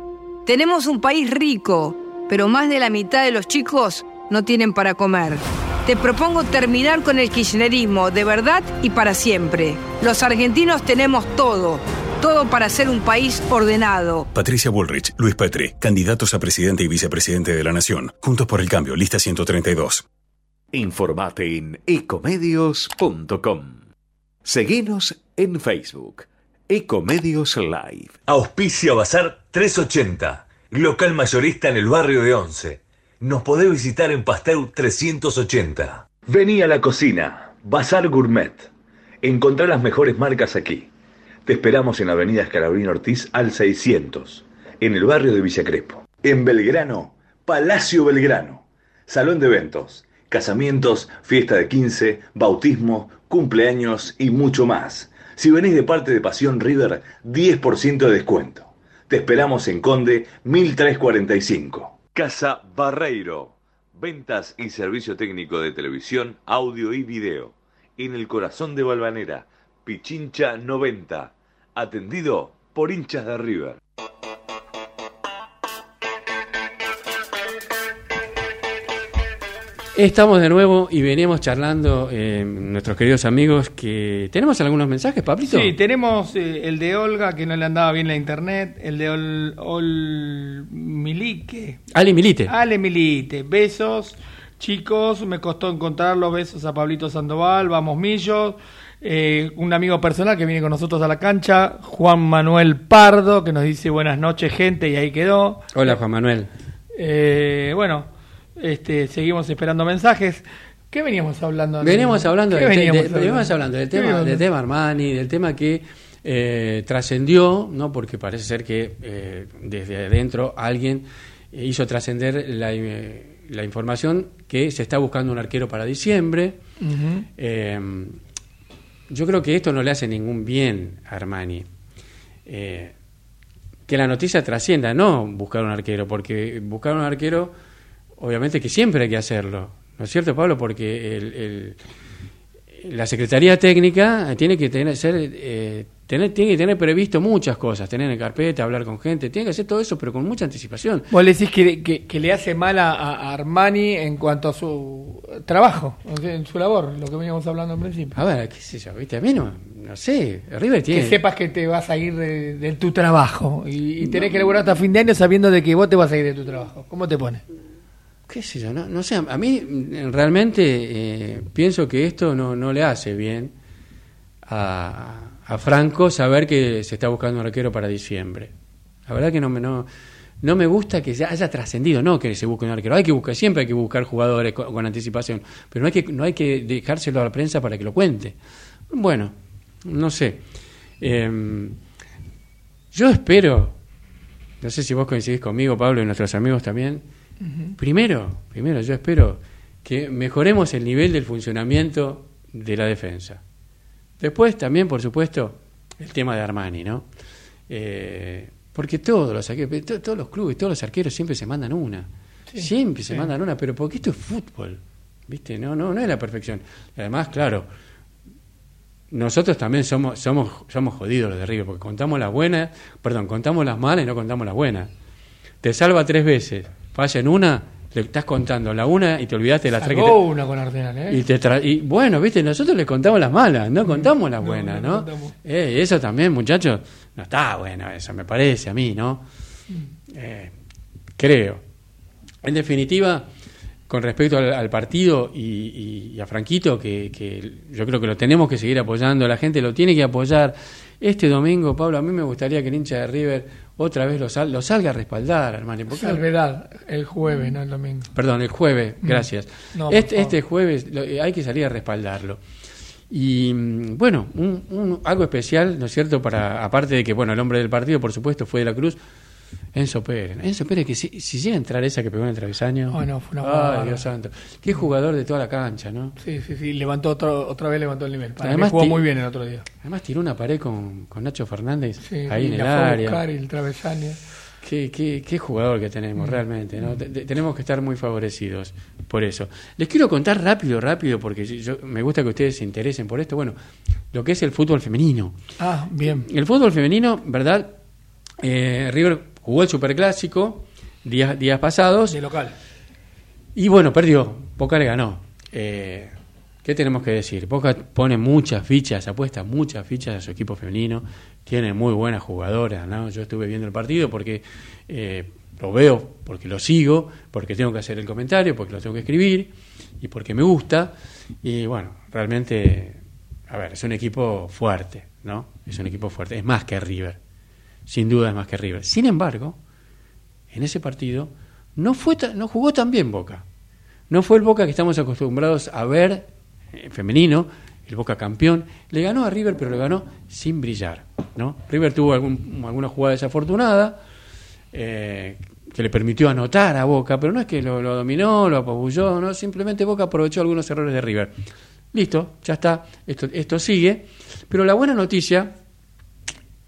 Tenemos un país rico, pero más de la mitad de los chicos no tienen para comer. Te propongo terminar con el kirchnerismo de verdad y para siempre. Los argentinos tenemos todo, todo para ser un país ordenado. Patricia Bullrich, Luis Petri, candidatos a presidente y vicepresidente de la Nación. Juntos por el cambio, lista 132. Informate en ecomedios.com. Seguinos en Facebook. Ecomedios Live. Auspicia Bazar 380, local mayorista en el barrio de Once. Nos podés visitar en Pasteur 380. Vení a la cocina, Bazar Gourmet. Encontrá las mejores marcas aquí. Te esperamos en Avenida Escalabrín Ortiz al 600. en el barrio de Villa Crespo. En Belgrano, Palacio Belgrano. Salón de eventos, casamientos, fiesta de 15, bautismo, cumpleaños y mucho más. Si venís de parte de Pasión River, 10% de descuento. Te esperamos en Conde 1345. Casa Barreiro. Ventas y servicio técnico de televisión, audio y video. En el corazón de Balvanera. Pichincha 90. Atendido por hinchas de River. Estamos de nuevo y venimos charlando, eh, nuestros queridos amigos, que tenemos algunos mensajes, Pablito. Sí, tenemos eh, el de Olga, que no le andaba bien la internet, el de Ol, Ol Milique. Ale Milite. Ale Milite, besos, chicos, me costó encontrarlo, besos a Pablito Sandoval, vamos Millos, eh, un amigo personal que viene con nosotros a la cancha, Juan Manuel Pardo, que nos dice buenas noches gente y ahí quedó. Hola Juan Manuel. Eh, bueno, este, seguimos esperando mensajes. ¿Qué veníamos hablando? Venimos hablando, ¿Qué del, veníamos de- veníamos hablando del tema, veníamos del tema Armani, del tema que eh, trascendió, no porque parece ser que eh, desde adentro alguien hizo trascender la, eh, la información que se está buscando un arquero para diciembre. Yo creo que esto no le hace ningún bien a Armani. Eh, que la noticia trascienda, no buscar un arquero, porque buscar un arquero, obviamente que siempre hay que hacerlo, ¿no es cierto, Pablo? Porque el- el- la Secretaría Técnica tiene que tener, ser, eh, tener, tiene que tener previsto muchas cosas, tener en carpeta, hablar con gente, tiene que hacer todo eso, pero con mucha anticipación. Vos le decís que, que- que le hace mal a, a Armani en cuanto a su trabajo, en su labor, lo que veníamos hablando al principio. A ver, qué sé yo, ¿viste? A mí no, no sé, River tiene... Que sepas que te vas a ir de, de tu trabajo y, y tenés que laburar hasta fin de año sabiendo de que vos te vas a ir de tu trabajo. ¿Cómo te pone? qué sé yo, no, no sé, a mí mm, realmente eh, pienso que esto no, no le hace bien a, a Franco saber que se está buscando un arquero para diciembre. La verdad que no me, no, no me gusta que se haya trascendido, no que se busque un arquero. Hay que buscar, siempre hay que buscar jugadores con, con anticipación, pero no hay, que, no hay que dejárselo a la prensa para que lo cuente. Bueno, no sé. Em, yo espero, no sé si vos coincidís conmigo, Pablo, y nuestros amigos también, Primero, primero yo espero que mejoremos el nivel del funcionamiento de la defensa. Después también, por supuesto, el tema de Armani, ¿no? Eh, porque todos los todos los clubes, todos los arqueros siempre se mandan una. Sí, siempre se mandan una, pero porque esto es fútbol. ¿Viste? No, no, no es la perfección. Y además, claro, nosotros también somos, somos, somos jodidos los de River, porque contamos las buenas, perdón, contamos las malas y no contamos las buenas. Te salva tres veces, falla en una, le estás contando la una y te olvidaste de las tres que te- una con Arsenal, ¿eh? y, te tra- y bueno, viste, nosotros le contamos las malas, no contamos las buenas, no. Eh, eso también, muchachos, no está bueno eso, me parece a mí, ¿no? Mm. Eh, creo. En definitiva, con respecto al, al partido y, y- y a Franquito, que, que yo creo que lo tenemos que seguir apoyando, la gente lo tiene que apoyar. Este domingo, Pablo, a mí me gustaría que el hincha de River otra vez lo, sal- lo salga a respaldar, hermano. porque- Salvedad, el jueves, no el domingo. Perdón, el jueves, Mm. gracias. No, este, este jueves lo- eh, hay que salir a respaldarlo. Y mm, bueno, un, un- algo especial, ¿no es cierto? Para Aparte de que, bueno, el hombre del partido, por supuesto, fue de la Cruz, Enzo Pérez. Enzo Pérez, que si, si llega a entrar esa que pegó en el travesaño. Oh, no, fue una Ay. Dios santo. Qué jugador de toda la cancha, ¿no? Sí, sí, sí, levantó otro, otra vez levantó el nivel. Para Además, mí jugó muy bien el otro día. Además, tiró una pared con, con Nacho Fernández Sí, ahí en el área. buscar el travesaño. Qué, qué, qué jugador que tenemos, Mm. realmente. ¿no? Te- te- tenemos que estar muy favorecidos por eso. Les quiero contar rápido, rápido, porque yo, me gusta que ustedes se interesen por esto. Bueno, lo que es el fútbol femenino. Ah, bien. El fútbol femenino, ¿verdad? Eh, River jugó el superclásico días, días pasados. De local. Y bueno, perdió. Boca le ganó. Eh, ¿Qué tenemos que decir? Boca pone muchas fichas, apuesta muchas fichas a su equipo femenino. Tiene muy buenas jugadoras, ¿no? Yo estuve viendo el partido porque eh, lo veo, porque lo sigo, porque tengo que hacer el comentario, porque lo tengo que escribir y porque me gusta. Y bueno, realmente, a ver, es un equipo fuerte, ¿no? Es un equipo fuerte. Es más que River. Sin duda es más que River. Sin embargo, en ese partido no, fue no jugó tan bien Boca. No fue el Boca que estamos acostumbrados a ver eh, femenino, el Boca campeón. Le ganó a River, pero le ganó sin brillar. ¿no? River tuvo algún- alguna jugada desafortunada. eh, que le permitió anotar a Boca, pero no es que lo, lo dominó, lo apabulló, no, simplemente Boca aprovechó algunos errores de River. Listo, ya está, esto, esto sigue. Pero la buena noticia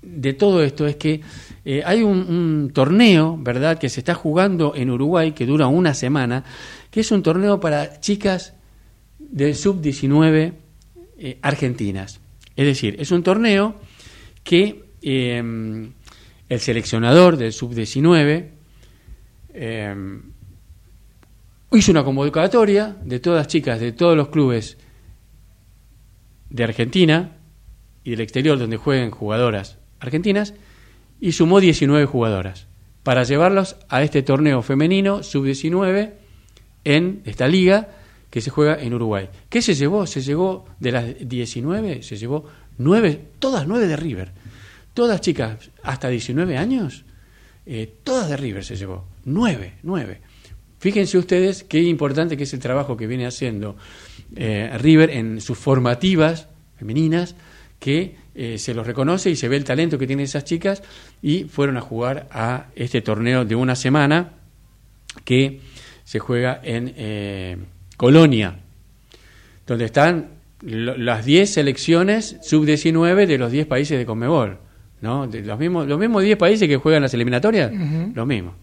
de todo esto es que eh, hay un, torneo, ¿verdad?, que se está jugando en Uruguay, que dura una semana, que es un torneo para chicas del sub-19 eh, argentinas. Es decir, es un torneo que eh, el seleccionador del sub-19 eh, hizo una convocatoria de todas las chicas de todos los clubes de Argentina y del exterior donde jueguen jugadoras argentinas y sumó 19 jugadoras para llevarlos a este torneo femenino sub-19 en esta liga que se juega en Uruguay. ¿Qué se llevó? Se llevó de las 19, se llevó 9, todas 9 de River. Todas chicas hasta 19 años, eh, todas de River se llevó. 9, 9. Fíjense ustedes qué importante que es el trabajo que viene haciendo eh, River en sus formativas femeninas, que eh, se los reconoce y se ve el talento que tienen esas chicas y fueron a jugar a este torneo de una semana que se juega en eh, Colonia, donde están lo- las 10 selecciones sub-19 de los 10 países de Conmebol. ¿no? De los, mismos, los mismos 10 países que juegan las eliminatorias, Ujú. lo mismo.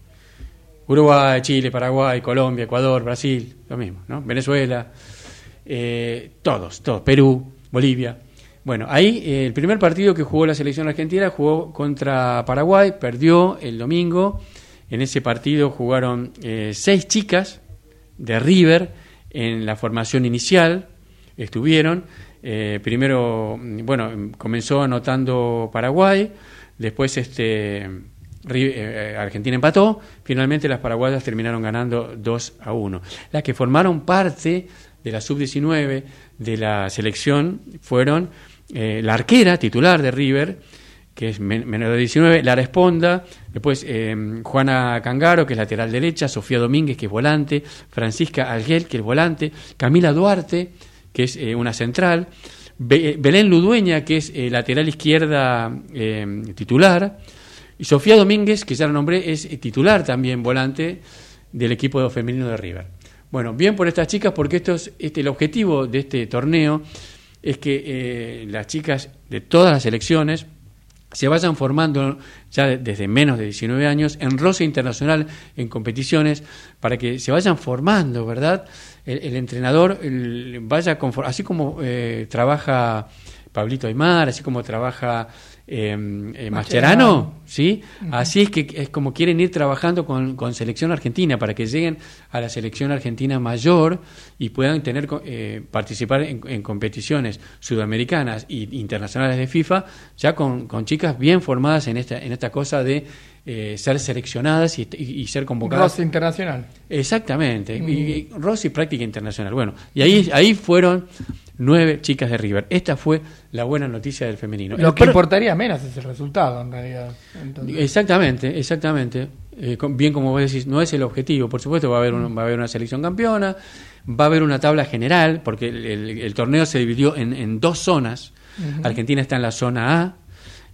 Uruguay, Chile, Paraguay, Colombia, Ecuador, Brasil, lo mismo, ¿no? Venezuela, eh, todos, todos, Perú, Bolivia. Bueno, ahí eh, el primer partido que jugó la selección argentina jugó contra Paraguay, perdió el domingo. En ese partido jugaron eh, seis chicas de River en la formación inicial, estuvieron. eh, primero, mm, bueno, comenzó anotando Paraguay, después este Ri- eh, Argentina empató, finalmente las paraguayas terminaron ganando 2 a 1. Las que formaron parte de la sub-19 de la selección fueron eh, la arquera titular de River, que es men- menor de 19, Lara Esponda, después eh, Juana Cangaro, que es lateral derecha, Sofía Domínguez, que es volante, Francisca Alguel, que es volante, Camila Duarte, que es eh, una central, Be- Belén Ludueña, que es eh, lateral izquierda eh, titular, y Sofía Domínguez, que ya la nombré, es eh, titular también volante del equipo femenino de River. Bueno, bien por estas chicas, porque esto es, este, el objetivo de este torneo es que eh, las chicas de todas las selecciones se vayan formando ya de- desde menos de 19 años en roce internacional, en competiciones, para que se vayan formando, ¿verdad? El, entrenador el- vaya confor- así como eh, trabaja Pablito Aymar, así como trabaja eh, eh, Mascherano. ¿sí? Así es que es como quieren ir trabajando con, con selección argentina para que lleguen a la selección argentina mayor y puedan tener eh, participar en, en competiciones sudamericanas e internacionales de FIFA ya con, con chicas bien formadas en esta en esta cosa de eh, ser seleccionadas y, y- y ser convocadas Roce internacional. Exactamente, y, y Rossi práctica internacional. Bueno, y ahí, ahí fueron nueve chicas de River. Esta fue la buena noticia del femenino. Lo El que importaría menos es el resultado, en realidad. Entonces- Exactamente, exactamente. Eh, con- bien como vos decís, no es el objetivo. Por supuesto va a haber, un- va a haber una selección campeona, va a haber una tabla general, porque el, el- el torneo se dividió en, en dos zonas. Argentina está en la zona A.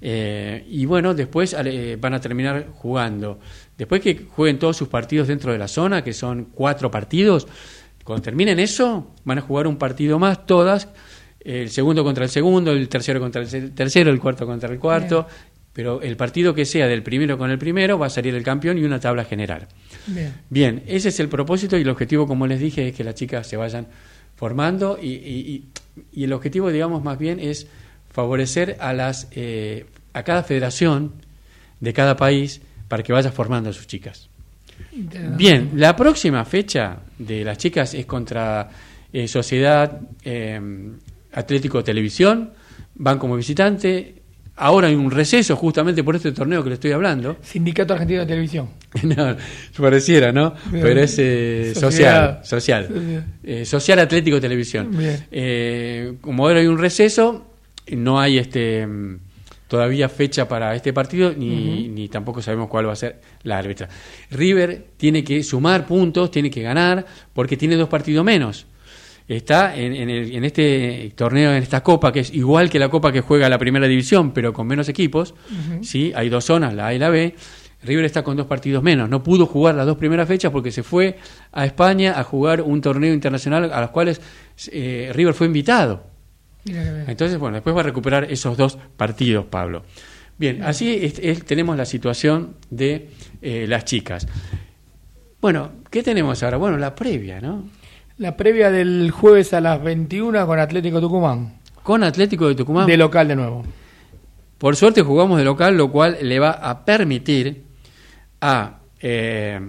eh, y bueno, después eh, van a terminar jugando. Después que jueguen todos sus partidos dentro de la zona, que son cuatro partidos, cuando terminen eso, van a jugar un partido más, todas, el segundo contra el segundo, el tercero contra el tercero, el cuarto contra el cuarto, pero el partido que sea del primero con el primero va a salir el campeón y una tabla general. Bien. Bien, ese es el propósito y el objetivo, como les dije, es que las chicas se vayan formando y, y- y- y el objetivo, digamos, más bien es favorecer a las eh, a cada federación de cada país para que vaya formando a sus chicas. Bien, la próxima fecha de las chicas es contra eh, Sociedad eh, Atlético Televisión, van como visitante. Ahora hay un receso justamente por este torneo que le estoy hablando. Sindicato Argentino de Televisión. no, pareciera, ¿no? Bien. Pero es eh, social, social. Social Atlético Televisión. Como ahora hay un receso, no hay este todavía fecha para este partido ni, ni tampoco sabemos cuál va a ser la árbitra. River tiene que sumar puntos, tiene que ganar porque tiene dos partidos menos. Está en, en el- en este torneo, en esta copa, que es igual que la copa que juega la primera división, pero con menos equipos. ¿sí? Hay dos zonas, la A y la B. River está con dos partidos menos. No pudo jugar las dos primeras fechas porque se fue a España a jugar un torneo internacional a los cuales eh, River fue invitado. Entonces, bueno, después va a recuperar esos dos partidos, Pablo. Bien, así es- es- tenemos la situación de eh, las chicas. Bueno, ¿qué tenemos ahora? Bueno, la previa, ¿no? La previa del jueves a las 21 con Atlético Tucumán. Con Atlético de Tucumán. De local de nuevo. Por suerte jugamos de local, lo cual le va a permitir a eh,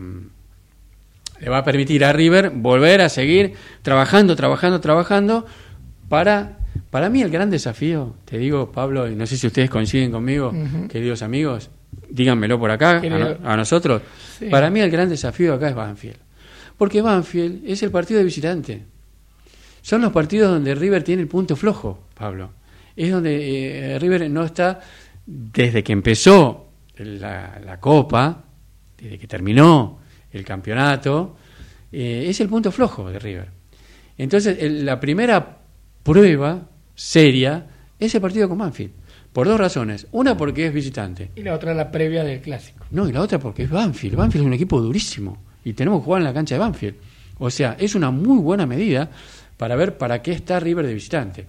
le va a permitir a River volver a seguir trabajando, trabajando, trabajando para para mí el gran desafío, te digo Pablo, y no sé si ustedes coinciden conmigo, queridos amigos, díganmelo por acá a, Querido- no- a nosotros. Sí. Para mí el gran desafío acá es Banfield. Porque Banfield es el partido de visitante. Son los partidos donde River tiene el punto flojo, Pablo. Es donde eh, River no está, desde que empezó la, la Copa, desde que terminó el campeonato, eh, es el punto flojo de River. Entonces, el- la primera prueba seria es el partido con Banfield. Por dos razones. Una porque es visitante. Y la otra la previa del clásico. No, y la otra porque es Banfield. Banfield es un equipo durísimo y tenemos que jugar en la cancha de Banfield. O sea, es una muy buena medida para ver para qué está River de visitante.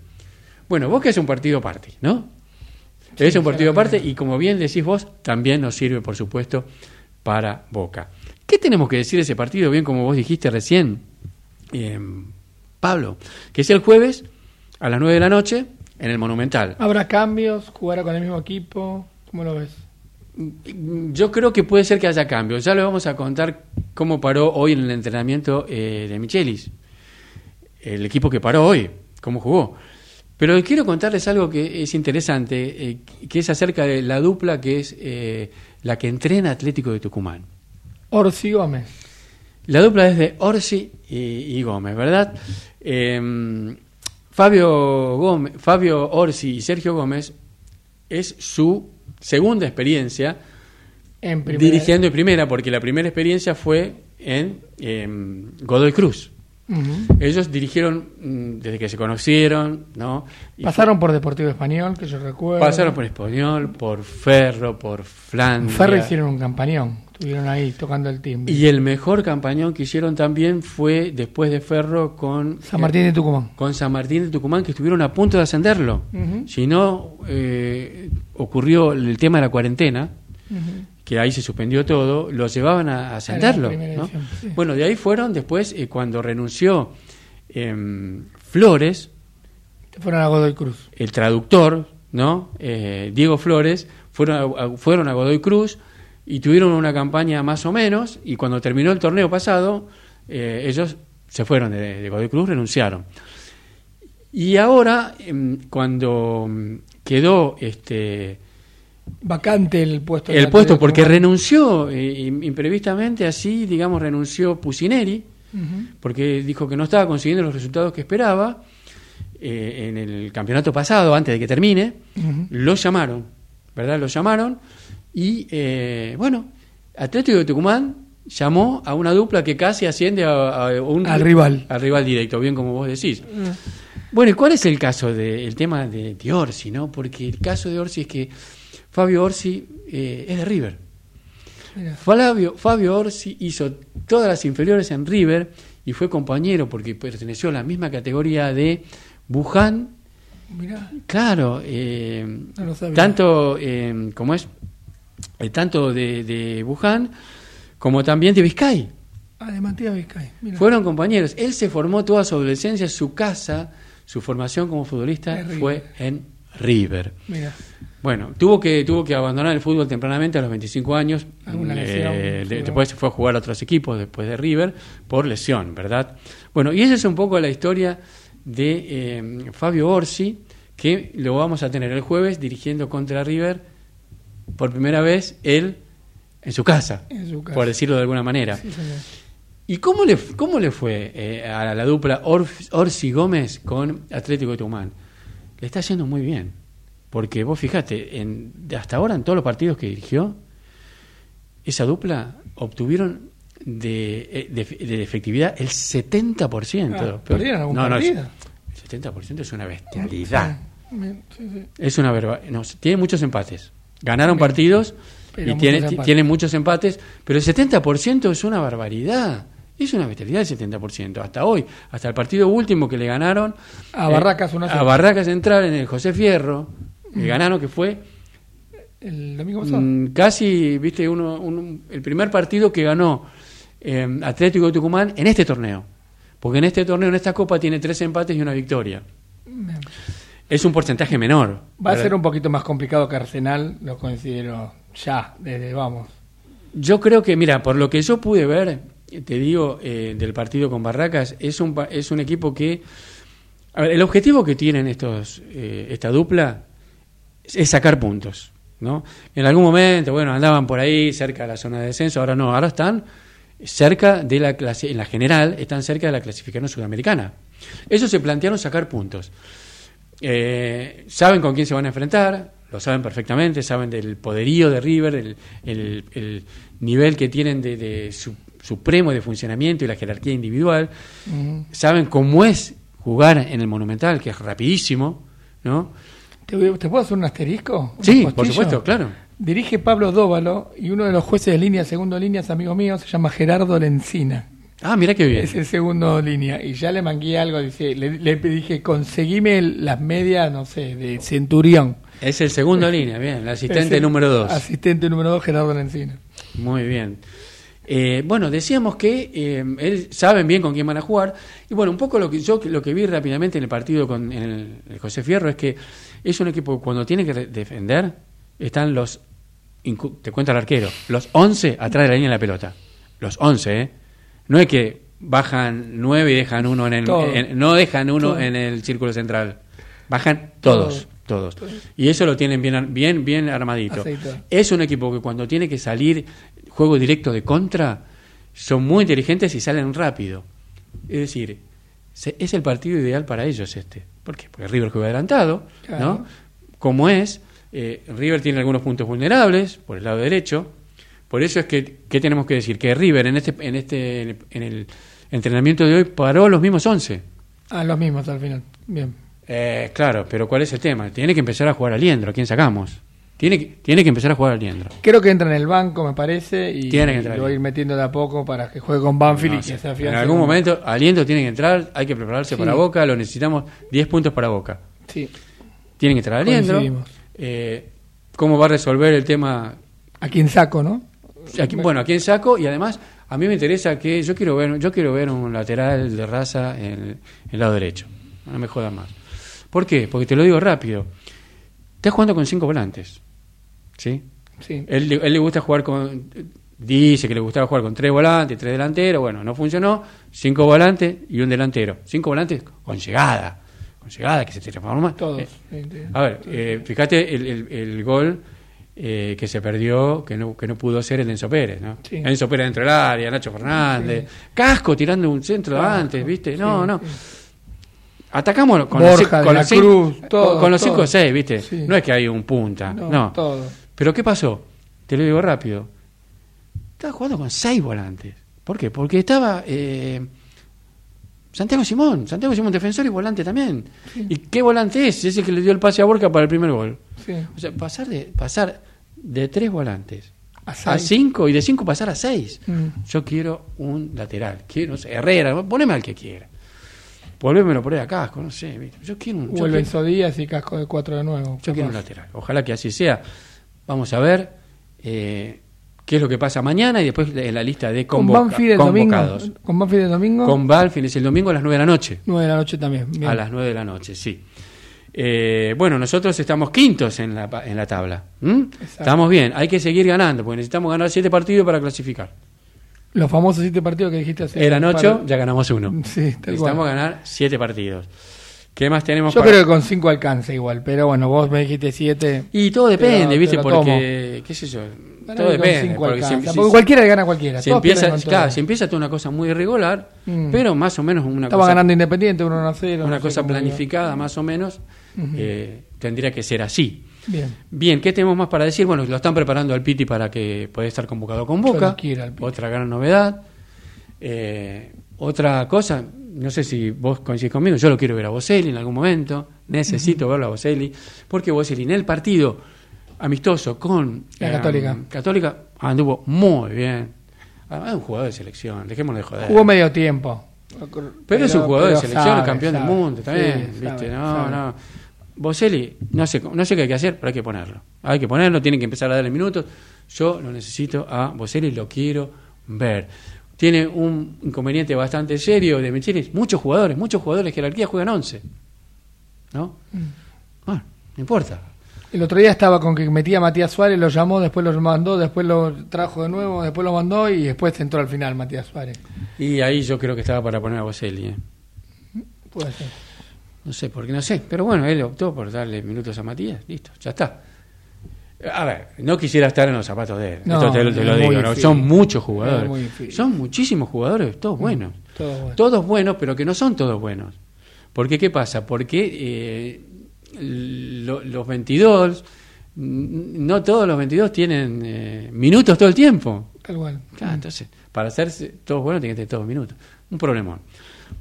Bueno, vos que es un partido aparte, ¿no? es un partido aparte y como bien decís vos, también nos sirve, por supuesto, para Boca. ¿Qué tenemos que decir de ese partido? Bien, como vos dijiste recién, eh, Pablo, que es el jueves a las 9 de la noche en el Monumental. ¿Habrá cambios? ¿Jugará con el mismo equipo? ¿Cómo lo ves? Yo creo que puede ser que haya cambios. Ya le vamos a contar cómo paró hoy en el entrenamiento eh, de Michelis. El equipo que paró hoy, cómo jugó. Pero quiero contarles algo que es interesante, eh, que es acerca de la dupla que es eh, la que entrena Atlético de Tucumán. Orsi Gómez. La dupla es de Orsi y, y Gómez, ¿verdad? Fabio, Gómez, Fabio Orsi y Sergio Gómez es su segunda experiencia En dirigiendo en primera, porque la primera experiencia fue en em, Godoy Cruz. Ellos dirigieron mm, desde que se conocieron, ¿no? Y Pasaron por Deportivo Español, que yo recuerdo. pasaron por Español, por Ferro, por Flandria. Ferro hicieron un campañón. Estuvieron ahí tocando el timbre. Y el mejor campañón que hicieron también fue después de Ferro con San Martín de Tucumán. con San Martín de Tucumán, que estuvieron a punto de ascenderlo. Si no, eh, ocurrió el tema de la cuarentena, que ahí se suspendió todo, lo llevaban a, a ascenderlo. Bueno, de ahí fueron después, eh, cuando renunció em, Flores, Fueron a Godoy Cruz. el traductor, ¿no? Eh, Diego Flores, fueron a, a- fueron a Godoy Cruz y tuvieron una campaña más o menos, y cuando terminó el torneo pasado, eh, ellos se fueron de, de Godoy Cruz, renunciaron. Y ahora, em, cuando mm, quedó este Vacante el puesto. el puesto, porque renunció eh, im- imprevistamente, así, digamos, renunció Pusineri, porque dijo que no estaba consiguiendo los resultados que esperaba eh, en el campeonato pasado, antes de que termine. Lo llamaron, ¿verdad? Lo llamaron y, eh, bueno, Atlético de Tucumán llamó a una dupla que casi asciende a, a un Al rival. al rival directo, bien como vos decís. Bueno, ¿y cuál es el caso del tema de, de Orsi, no? Porque el caso de Orsi es que Fabio Orsi eh, es de River. Mira. Flavio, Fabio Orsi hizo todas las inferiores en River y fue compañero porque perteneció a la misma categoría de Buján. Mirá. Claro, eh, No tanto eh, como es eh, tanto de, de Buján como también de Vizcay. Ah, de Matías Vizcay. Fueron compañeros. Él se formó toda su adolescencia, su casa, su formación como futbolista fue en River. Bueno, tuvo que tuvo que abandonar el fútbol tempranamente a los 25 años. Alguna Eh, de- después se fue a jugar a otros equipos después de River por lesión, ¿verdad? Bueno, y esa es un poco la historia de eh, Fabio Orsi, que lo vamos a tener el jueves dirigiendo contra River por primera vez él en su casa, En su casa. por decirlo de alguna manera. Sí. ¿Y cómo le, cómo le fue eh, a la dupla Orsi Gómez con Atlético de Tucumán? Le está yendo muy bien. Porque vos fijate, en, hasta ahora en todos los partidos que dirigió, esa dupla obtuvieron de, eh, de, de efectividad el 70%. Ah, ¿perdieron algún no, el 70% es una bestialidad. Sí, sí. Es una verba- no, tiene muchos empates. Ganaron partidos Pero y tiene, empates. tiene muchos empates, pero el 70% es una barbaridad. Es una bestialidad el 70%. Hasta hoy, hasta el partido último que le ganaron A Barracas 1 a a 0. Barracas Central en el José Fierro, que Mm. ganaron que fue El domingo pasado. Mm, casi, viste, uno, un- el primer partido que ganó eh, Atlético de Tucumán en este torneo. Porque en este torneo, en esta copa, tiene tres empates y una victoria. Es un porcentaje menor. Va a ser un poquito más complicado que Arsenal, lo considero ya, desde vamos. Yo creo que, mira, por lo que yo pude ver, te digo, eh, del partido con Barracas, es un, es un equipo que... a ver, el objetivo que tienen estos eh, esta dupla es, es sacar puntos. ¿no? En algún momento, bueno, andaban por ahí cerca de la zona de descenso, ahora no, ahora están cerca de la clase, en la general, están cerca de la clasificación sudamericana. Ellos se plantearon sacar puntos. Eh, saben con quién se van a enfrentar, lo saben perfectamente, saben del poderío de River, el, el- el nivel que tienen de, de su- supremo de funcionamiento y la jerarquía individual, saben cómo es jugar en el Monumental, que es rapidísimo, ¿no? ¿Te, puedo hacer un asterisco? ¿Un Sí, por supuesto, claro. Dirige Pablo Dóvalo y uno de los jueces de línea, segundo línea, es amigo mío, se llama Gerardo Lencina. Ah, mira qué bien. Es el segundo línea. Y ya le mangué algo, dice, le, le dije, conseguime las medias, no sé, de Centurión. Es el segundo línea, bien, el asistente el número dos. Asistente número dos, Gerardo Lencina. Muy bien. Eh, bueno, decíamos que eh, él saben bien con quién van a jugar. Y bueno, un poco lo que yo lo que vi rápidamente en el partido con en el, el José Fierro es que es un equipo que cuando tiene que defender, están los, te cuenta el arquero, los 11 atrás de la línea de la pelota. Los 11, ¿eh? No es que bajan 9 y dejan uno en el... En- no dejan uno Todo. en el círculo central. Bajan todos, todos. Y eso lo tienen bien, bien, bien armadito. Aceitado. Es un equipo que cuando tiene que salir juego directo de contra, son muy inteligentes y salen rápido. Es decir, se- es el partido ideal para ellos este. ¿Por qué? Porque River juega adelantado, Claro. ¿no? Como es, eh, River tiene algunos puntos vulnerables por el lado derecho. Por eso es que, ¿qué tenemos que decir? Que River en este, en este, en el entrenamiento de hoy paró los mismos 11. Ah, los mismos al final. Bien. Eh, claro, pero ¿cuál es el tema? Tiene que empezar a jugar a Liendro. ¿A quién sacamos? Tiene que, tiene que empezar a jugar a Liendro. Creo que entra en el banco, me parece, y, Tiene que entrar lo voy a ir metiendo de a poco para que juegue con Banfield No y sé. que se en algún momento, aliento tiene que entrar, hay que prepararse Sí. para Boca, lo necesitamos 10 puntos para Boca. Sí. Tienen que entrar. Coincidimos. Eh, ¿Cómo va a resolver el tema? A quién saco, ¿no? Aquí- bueno, ¿a quién saco? Y además, a mí me interesa que yo quiero ver, yo quiero ver un lateral de raza en el, en el lado derecho. No me jodas más. ¿Por qué? Porque te lo digo rápido. Estás jugando con cinco volantes. ¿Sí? Sí. Él, le- él le gusta jugar con. Dice que le gustaba jugar con tres volantes, tres delanteros. Bueno, no funcionó. Cinco volantes y un delantero. Cinco volantes con llegada. Con llegada que se transforma. Todos. Eh, a ver, eh, fíjate el, el- el gol eh, que se perdió, que no, que no pudo ser el Enzo Pérez, ¿no? Sí. Enzo Pérez dentro del área, Nacho Fernández, Casco tirando un centro Casco, antes, ¿viste? sí, No, no. Atacamos con Borja, De con la Cruz, todo, con los todo. cinco o seis, ¿viste? Sí. No es que hay un punta, No, no. todo. Pero ¿qué pasó? Te lo digo rápido. Estaba jugando con seis volantes. ¿Por qué? Porque estaba eh, Santiago Simón. Santiago Simón, defensor y volante también. ¿Y qué volante es? Es el que le dio el pase a Borja para el primer gol. O sea, pasar de, pasar de tres volantes A cinco y de cinco pasar a seis. Mm. Yo quiero un lateral. Quiero, no sé, Herrera, poneme al que quiera. Volvémelo por ahí a casco, no sé. Yo quiero un. Vuelve Enzo Díaz y casco de cuatro de nuevo. yo quiero un lateral. Ojalá que así sea. Vamos a ver eh, qué es lo que pasa mañana y después en la lista de Con convoca- Banfield el domingo. convocados. Con Banfield el domingo. Con Banfield es el domingo a las 9 de la noche. 9 de la noche también. Bien. A las 9 de la noche, sí. Eh, bueno, nosotros estamos quintos en la, en la tabla. Estamos bien, hay que seguir ganando, porque necesitamos ganar siete partidos para clasificar. Los famosos siete partidos que dijiste hace Eran ocho, par- ya ganamos uno. Sí, Necesitamos ganar siete partidos. ¿Qué más tenemos Yo para- creo que con cinco alcanza igual, pero bueno, vos me dijiste siete. Y todo depende, ¿viste? Porque, qué sé yo, todo depende. Porque, cualquiera le gana a cualquiera, Si empieza, claro, si empieza toda una cosa muy irregular, Mm. pero más o menos una Estaba cosa, ganando Independiente 1 a 0. una no cosa planificada, más o menos, Eh, tendría que ser así. Bien. Bien, ¿qué tenemos más para decir? Bueno, lo están preparando al Piti para que pueda estar convocado con Boca. Piti. Otra gran novedad. Eh, otra cosa, no sé si vos coincidís conmigo, yo lo quiero ver a Boselli en algún momento. Necesito verlo a Boselli. Porque Boselli en el partido amistoso con La eh, Católica. Católica anduvo muy bien. Además es un jugador de selección, dejémoslo de joder. Jugó medio tiempo. Pero, es un jugador de selección, sabe, campeón sabe. del mundo también, Sí, ¿viste? sabe, no, sabe. no. Boselli, no sé, no sé qué hay que hacer, pero hay que ponerlo. Hay que ponerlo, tienen que empezar a darle minutos. Yo lo necesito a Boselli, lo quiero ver. Tiene un inconveniente bastante serio de Michelis. Muchos jugadores, muchos jugadores de jerarquía juegan 11. ¿No? Bueno, no importa. El otro día estaba con que metía a Matías Suárez, lo llamó, después lo mandó, después lo trajo de nuevo, después lo mandó y después entró al final Matías Suárez. Y ahí yo creo que estaba para poner a Boselli. ¿eh? Puede ser. No sé, porque no sé. Pero bueno, él optó por darle minutos a Matías. Listo, ya está. A ver, no quisiera estar en los zapatos de él. No, Esto te, lo- te lo es digo. Son muchos Es jugadores. Son muchísimos jugadores, todos buenos. todo bueno. Todos buenos, pero que no son todos buenos. Porque, ¿qué pasa? Porque eh, lo- los 22, mm, no todos los 22 tienen eh, minutos todo el tiempo. Tal cual. Claro, entonces, para hacerse todos buenos, tienen que tener todos minutos. Un problemón.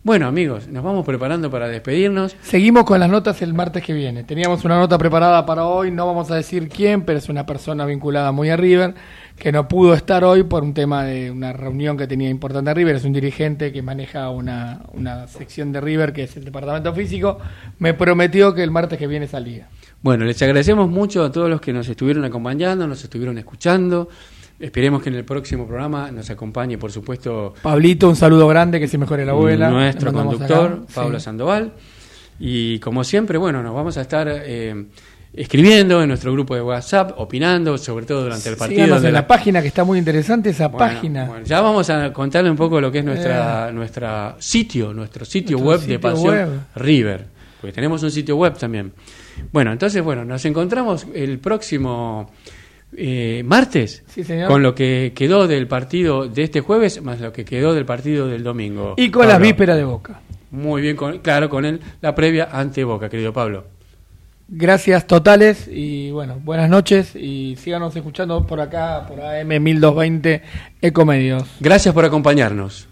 Bueno, amigos, nos vamos preparando para despedirnos. Seguimos con las notas el martes que viene. Teníamos una nota preparada para hoy, no vamos a decir quién, pero es una persona vinculada muy a River, que no pudo estar hoy por un tema de una reunión que tenía importante a River. Es un dirigente que maneja una, una sección de River, que es el departamento físico. Me prometió que el martes que viene salía. Bueno, les agradecemos mucho a todos los que nos estuvieron acompañando, nos estuvieron escuchando. Esperemos que en el próximo programa nos acompañe, por supuesto, Pablito, un saludo grande, que se mejore la abuela. nuestro conductor. Pablo Sí. Sandoval. Y como siempre, bueno, nos vamos a estar eh, escribiendo en nuestro grupo de WhatsApp, opinando, sobre todo durante el partido. Síganos de en la- la página, que está muy interesante esa Bueno, página. bueno, ya vamos a contarle un poco lo que es nuestra, nuestra sitio, nuestro sitio Nuestro web de Pasión web. River, porque tenemos un sitio web también. Bueno, entonces, bueno, nos encontramos el próximo eh, martes Sí, señor. con lo que quedó del partido de este jueves más lo que quedó del partido del domingo. Y con las Pablo. vísperas de Boca. Muy bien, con- claro, con el, la previa ante Boca, querido Pablo. Gracias totales y bueno, buenas noches y síganos escuchando por acá, por AM 1220 Ecomedios. Gracias por acompañarnos.